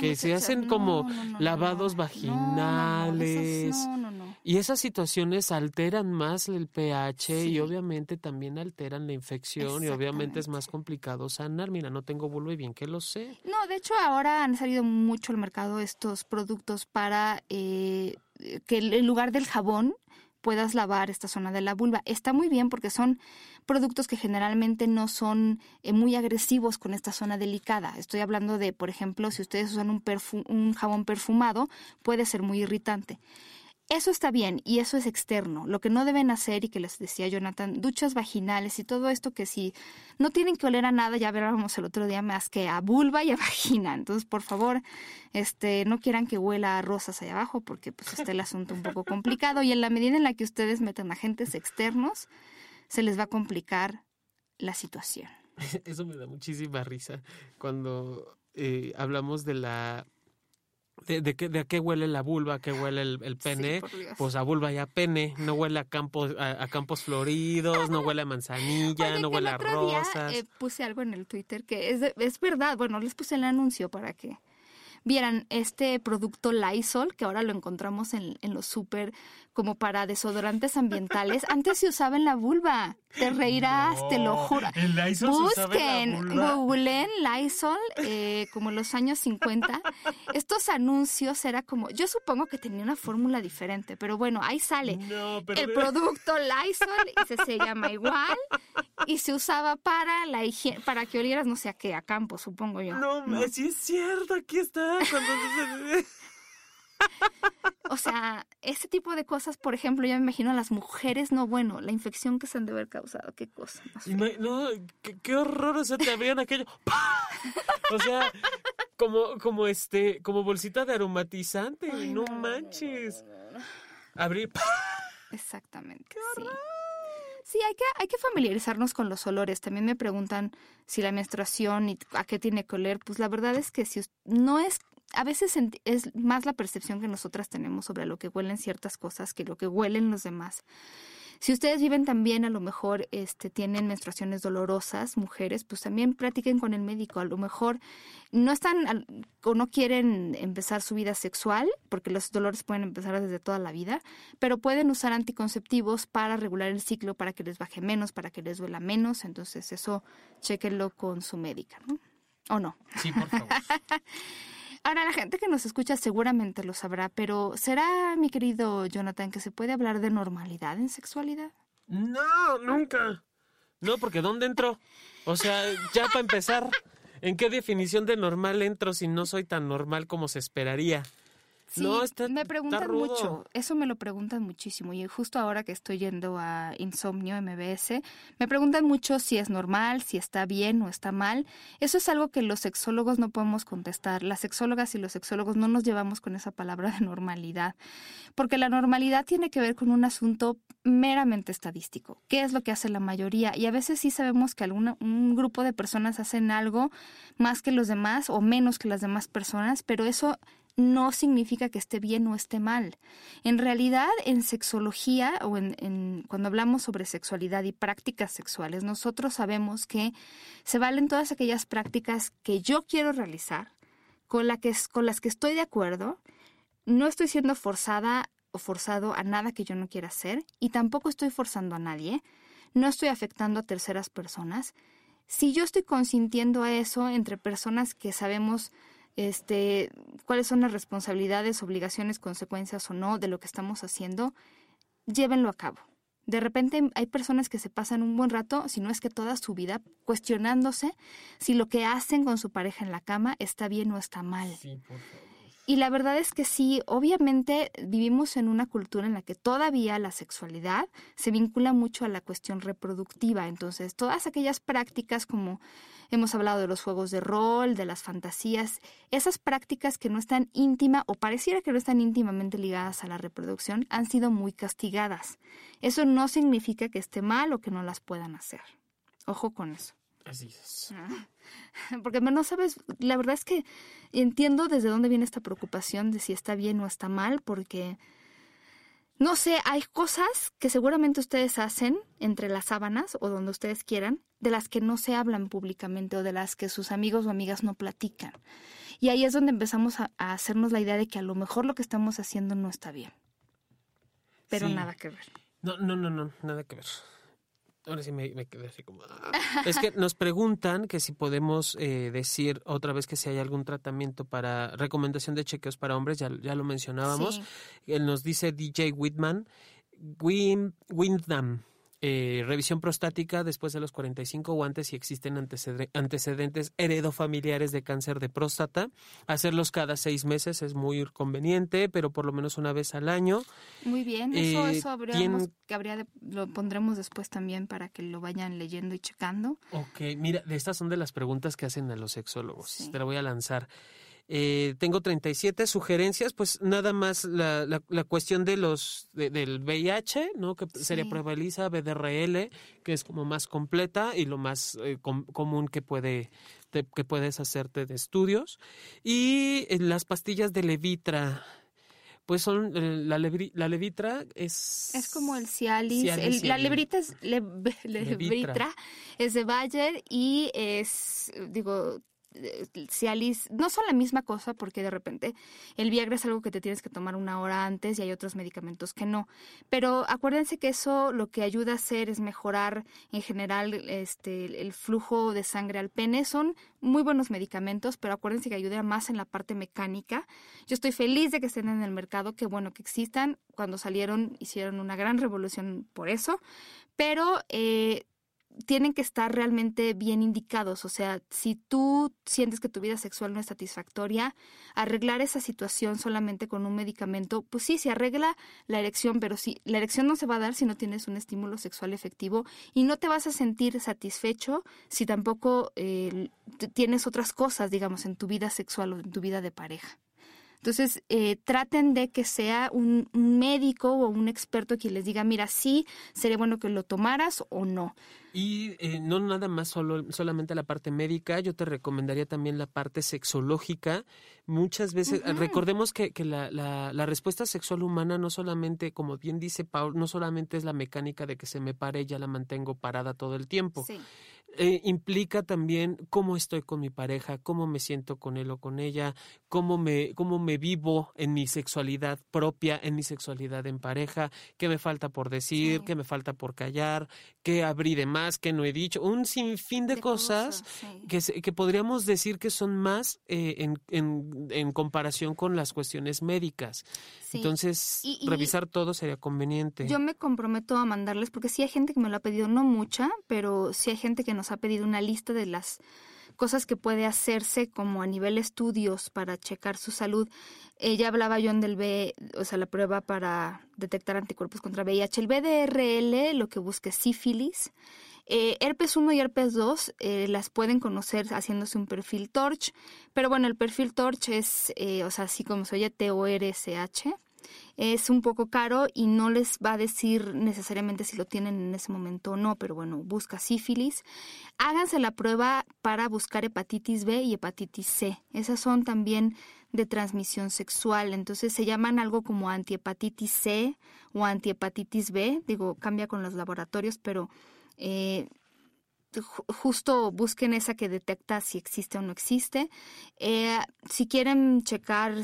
que se hacen como lavados vaginales. y esas situaciones alteran más el pH y obviamente también alteran la infección y obviamente es más complicado sanar. Mira, no tengo vulva y bien que lo sé. No, de hecho ahora han salido mucho al mercado estos productos para eh, que en lugar del jabón puedas lavar esta zona de la vulva. Está muy bien porque son productos que generalmente no son eh, muy agresivos con esta zona delicada. Estoy hablando de, por ejemplo, si ustedes usan un, un jabón perfumado, puede ser muy irritante. Eso está bien y eso es externo. Lo que no deben hacer y que les decía Jonathan, duchas vaginales y todo esto que si no tienen que oler a nada, ya hablábamos el otro día más que a vulva y a vagina. Entonces, por favor, este, no quieran que huela a rosas allá abajo porque pues está el asunto un poco complicado y en la medida en la que ustedes metan agentes externos, se les va a complicar la situación. Eso me da muchísima risa cuando eh, hablamos de la de, qué, de qué huele la vulva, a qué huele el, pene, pues a vulva y a pene, no huele a campos, a, campos floridos, no huele a manzanilla, no huele a rosas. Día, eh, puse algo en el Twitter que es, es verdad, bueno, les puse el anuncio para que vieran este producto Lysol, que ahora lo encontramos en, en los súper como para desodorantes ambientales. Antes se usaba en la vulva. Te reirás, te lo juro. ¿El Lysol Busquen, googleen Lysol, eh, como en los años 50. Estos anuncios era como, yo supongo que tenía una fórmula diferente, pero bueno, ahí sale el producto Lysol y se, llama igual y se usaba para la higiene, para que olieras no sé a qué, a campo, supongo yo. No, ¿no? sí es cierto, aquí está. O sea, ese tipo de cosas, por ejemplo, yo me imagino a las mujeres, no, bueno, la infección que se han de haber causado, qué cosa. No, qué, horror, o sea, te abrían aquello. O sea, como, como este, como bolsita de aromatizante, no, manches. Abrir. Exactamente. Sí. Sí, hay que, hay que familiarizarnos con los olores. También me preguntan si la menstruación y a qué tiene que oler. Pues la verdad es que si no es a veces es más la percepción que nosotras tenemos sobre lo que huelen ciertas cosas que lo que huelen los demás. Si ustedes viven también, a lo mejor este, tienen menstruaciones dolorosas, mujeres, pues también practiquen con el médico. A lo mejor no están o no quieren empezar su vida sexual, porque los dolores pueden empezar desde toda la vida, pero pueden usar anticonceptivos para regular el ciclo, para que les baje menos, para que les duela menos. Entonces, eso chequenlo con su médica, ¿no? ¿O no? Sí, por favor. Ahora, la gente que nos escucha seguramente lo sabrá, pero ¿será, mi querido Jonathan, que se puede hablar de normalidad en sexualidad? No, nunca. No, porque ¿dónde entro? O sea, ya para empezar, ¿en qué definición de normal entro si no soy tan normal como se esperaría? Sí, me preguntan mucho, eso me lo preguntan muchísimo y justo ahora que estoy yendo a Insomnio MBS, me preguntan mucho si es normal, si está bien o está mal. Eso es algo que los sexólogos no podemos contestar. Las sexólogas y los sexólogos no nos llevamos con esa palabra de normalidad, porque la normalidad tiene que ver con un asunto meramente estadístico. ¿Qué es lo que hace la mayoría? Y a veces sí sabemos que alguna, un grupo de personas hacen algo más que los demás o menos que las demás personas, pero eso no significa que esté bien o esté mal. En realidad, en sexología o en, cuando hablamos sobre sexualidad y prácticas sexuales, nosotros sabemos que se valen todas aquellas prácticas que yo quiero realizar, con, las que estoy de acuerdo, no estoy siendo forzada o forzado a nada que yo no quiera hacer y tampoco estoy forzando a nadie, no estoy afectando a terceras personas. Si yo estoy consintiendo a eso entre personas que sabemos este, cuáles son las responsabilidades, obligaciones, consecuencias o no de lo que estamos haciendo, llévenlo a cabo. De repente hay personas que se pasan un buen rato, si no es que toda su vida, cuestionándose si lo que hacen con su pareja en la cama está bien o está mal. Y la verdad es que sí, obviamente vivimos en una cultura en la que todavía la sexualidad se vincula mucho a la cuestión reproductiva. Entonces, todas aquellas prácticas como hemos hablado de los juegos de rol, de las fantasías, esas prácticas que no están íntima o pareciera que no están íntimamente ligadas a la reproducción han sido muy castigadas. Eso no significa que esté mal o que no las puedan hacer. Ojo con eso. Así es. Ah. Porque no sabes, la verdad es que entiendo desde dónde viene esta preocupación de si está bien o está mal, porque no sé, hay cosas que seguramente ustedes hacen entre las sábanas o donde ustedes quieran, de las que no se hablan públicamente o de las que sus amigos o amigas no platican. Y ahí es donde empezamos a, hacernos la idea de que a lo mejor lo que estamos haciendo no está bien. Pero nada que ver. No, no, no, no, nada que ver. Ahora sí me, quedé así como... Ah. es que nos preguntan que si podemos eh, decir otra vez que si hay algún tratamiento para recomendación de chequeos para hombres, ya, ya lo mencionábamos. Él nos dice DJ Whitman, Win, Windham. Eh, revisión prostática después de los 45 o antes si existen antecedentes heredofamiliares de cáncer de próstata. Hacerlos cada seis meses es muy conveniente, pero por lo menos una vez al año. Muy bien, eso, eh, eso que habría lo pondremos después también para que lo vayan leyendo y checando. Ok, mira, estas son de las preguntas que hacen a los sexólogos. Te la voy a lanzar. Eh, tengo 37 sugerencias, pues nada más la, la, cuestión de los del VIH, ¿no? Que sería prueba ELISA, BDRL, que es como más completa y lo más eh, común que puede que puedes hacerte de estudios. Y eh, las pastillas de Levitra pues son la, la levitra es es como el Cialis, la levrita es levitra es de Bayer y es digo Cialis no son la misma cosa porque de repente el Viagra es algo que te tienes que tomar una hora antes y hay otros medicamentos que no. Pero acuérdense que eso lo que ayuda a hacer es mejorar en general este, el flujo de sangre al pene. Son muy buenos medicamentos, pero acuérdense que ayuda más en la parte mecánica. Yo estoy feliz de que estén en el mercado, qué bueno que existan. Cuando salieron hicieron una gran revolución por eso. Pero eh, tienen que estar realmente bien indicados. O sea, si tú sientes que tu vida sexual no es satisfactoria, arreglar esa situación solamente con un medicamento, pues sí, se arregla la erección, pero si la erección no se va a dar si no tienes un estímulo sexual efectivo y no te vas a sentir satisfecho si tampoco eh, tienes otras cosas, digamos, en tu vida sexual o en tu vida de pareja. Entonces, eh, traten de que sea un, médico o un experto quien les diga, mira, sí, sería bueno que lo tomaras o no. Y eh, no nada más solo, solamente la parte médica, yo te recomendaría también la parte sexológica. Muchas veces, recordemos que, que la, la, la, respuesta sexual humana no solamente, como bien dice Paul, no solamente es la mecánica de que se me pare y ya la mantengo parada todo el tiempo. Sí. Eh, implica también cómo estoy con mi pareja, cómo me siento con él o con ella, cómo me, cómo me vivo en mi sexualidad propia, en mi sexualidad en pareja, qué me falta por decir, qué me falta por callar, qué abrí de más, qué no he dicho, un sinfín de, cosas, que, que podríamos decir que son más eh, en, en, en, comparación con las cuestiones médicas. Entonces, revisar todo sería conveniente. Yo me comprometo a mandarles, porque sí hay gente que me lo ha pedido, no mucha, pero sí hay gente que nos ha pedido una lista de las cosas que puede hacerse como a nivel estudios para checar su salud. Ella hablaba John del B, o sea, la prueba para detectar anticuerpos contra VIH. El BDRL lo que busca es sífilis. Eh, herpes 1 y herpes 2 eh, las pueden conocer haciéndose un perfil TORCH, pero bueno, el perfil TORCH es, eh, o sea, así como se oye, T-O-R-C-H es un poco caro y no les va a decir necesariamente si lo tienen en ese momento o no, pero bueno, busca sífilis. Háganse la prueba para buscar hepatitis B y hepatitis C. Esas son también de transmisión sexual, entonces se llaman algo como antihepatitis C o antihepatitis B, digo, cambia con los laboratorios, pero eh, justo busquen esa que detecta si existe o no existe. Eh, si quieren checar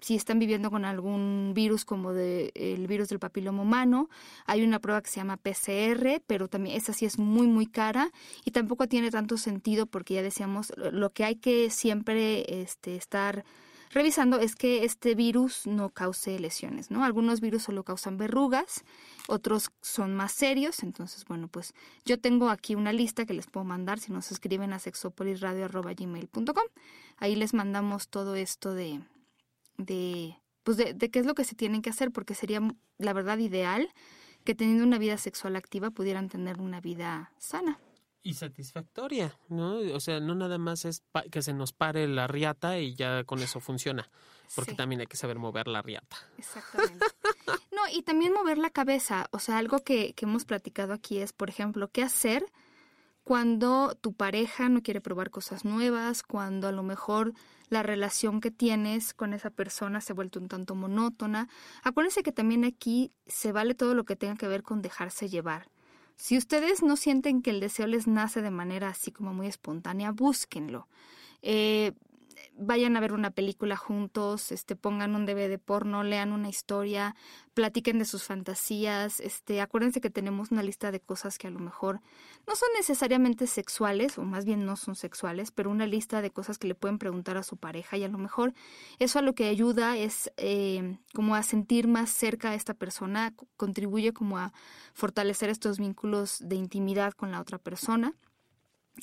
si están viviendo con algún virus como el virus del papiloma humano. Hay una prueba que se llama PCR, pero también esa sí es muy, muy cara y tampoco tiene tanto sentido porque ya decíamos, lo que hay que siempre este, estar revisando es que este virus no cause lesiones, ¿no? Algunos virus solo causan verrugas, otros son más serios, entonces, bueno, pues yo tengo aquí una lista que les puedo mandar si nos escriben a sexopolisradio.gmail.com. Ahí les mandamos todo esto de, de, pues de, qué es lo que se tienen que hacer, porque sería la verdad ideal que teniendo una vida sexual activa pudieran tener una vida sana. Y satisfactoria, ¿no? O sea, no nada más es que se nos pare la riata y ya con eso funciona, porque también hay que saber mover la riata. Exactamente. no, y también mover la cabeza, o sea, algo que, que hemos platicado aquí es, por ejemplo, qué hacer cuando tu pareja no quiere probar cosas nuevas, cuando a lo mejor la relación que tienes con esa persona se ha vuelto un tanto monótona. Acuérdense que también aquí se vale todo lo que tenga que ver con dejarse llevar. Si ustedes no sienten que el deseo les nace de manera así como muy espontánea, búsquenlo. Eh, vayan a ver una película juntos, este, pongan un DVD porno, lean una historia, platiquen de sus fantasías, este, acuérdense que tenemos una lista de cosas que a lo mejor no son necesariamente sexuales, o más bien no son sexuales, pero una lista de cosas que le pueden preguntar a su pareja y a lo mejor eso a lo que ayuda es eh, como a sentir más cerca a esta persona, contribuye como a fortalecer estos vínculos de intimidad con la otra persona.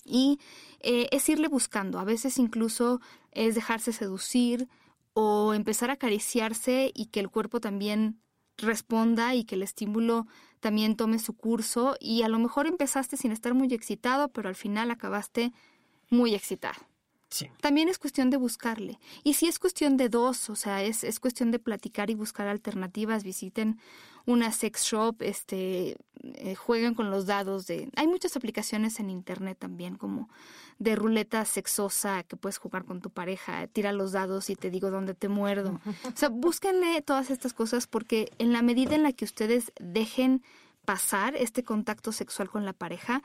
Y eh, es irle buscando, a veces incluso es dejarse seducir o empezar a acariciarse y que el cuerpo también responda y que el estímulo también tome su curso y a lo mejor empezaste sin estar muy excitado, pero al final acabaste muy excitado. También es cuestión de buscarle. Y si es cuestión de dos, o sea, es, es cuestión de platicar y buscar alternativas, visiten una sex shop, este, eh, jueguen con los dados de... Hay muchas aplicaciones en internet también, como de ruleta sexosa que puedes jugar con tu pareja, tira los dados y te digo dónde te muerdo. O sea, búsquenle todas estas cosas porque en la medida en la que ustedes dejen pasar este contacto sexual con la pareja,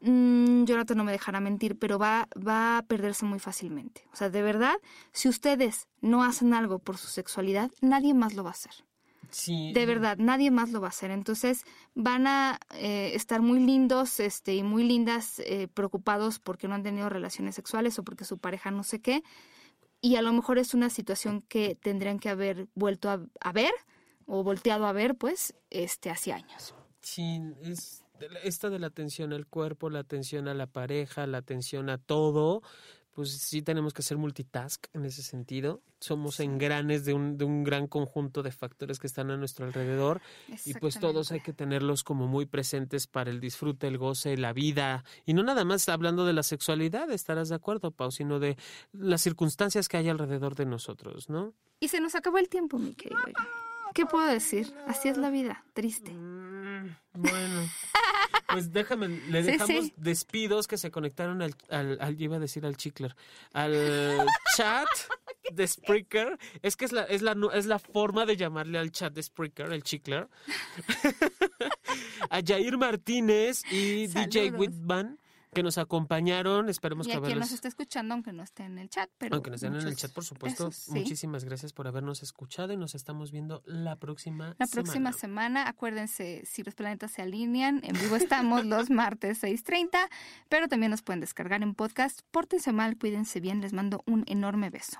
mmm, Jonathan no me dejará mentir, pero va, va a perderse muy fácilmente. O sea, de verdad, si ustedes no hacen algo por su sexualidad, nadie más lo va a hacer. Sí. De verdad, nadie más lo va a hacer. Entonces van a eh, estar muy lindos este, y muy lindas eh, preocupados porque no han tenido relaciones sexuales o porque su pareja no sé qué. Y a lo mejor es una situación que tendrían que haber vuelto a, a ver o volteado a ver, pues, este, hace años. Sí, es esta de la atención al cuerpo, la atención a la pareja, la atención a todo, pues sí tenemos que ser multitask en ese sentido. Somos engranes de un, de un gran conjunto de factores que están a nuestro alrededor y pues todos hay que tenerlos como muy presentes para el disfrute, el goce, la vida. Y no nada más hablando de la sexualidad, estarás de acuerdo, Pau, sino de las circunstancias que hay alrededor de nosotros, ¿no? Y se nos acabó el tiempo, mi querido. ¿Qué puedo decir? Así es la vida, triste. Bueno. Pues déjame, le dejamos despidos que se conectaron al, al, iba a decir al chicler, al chat de Spreaker. Es que es la, es la, es la forma de llamarle al chat de Spreaker, el chicler. a Jair Martínez y DJ Whitman que nos acompañaron. Esperemos y que a quien nos está escuchando, aunque no esté en el chat. Pero aunque no estén en el chat, por supuesto. Muchísimas gracias por habernos escuchado y nos estamos viendo la próxima semana. La próxima semana. Acuérdense, si los planetas se alinean, en vivo estamos los martes 6.30, pero también nos pueden descargar en podcast. Pórtense mal, cuídense bien. Les mando un enorme beso.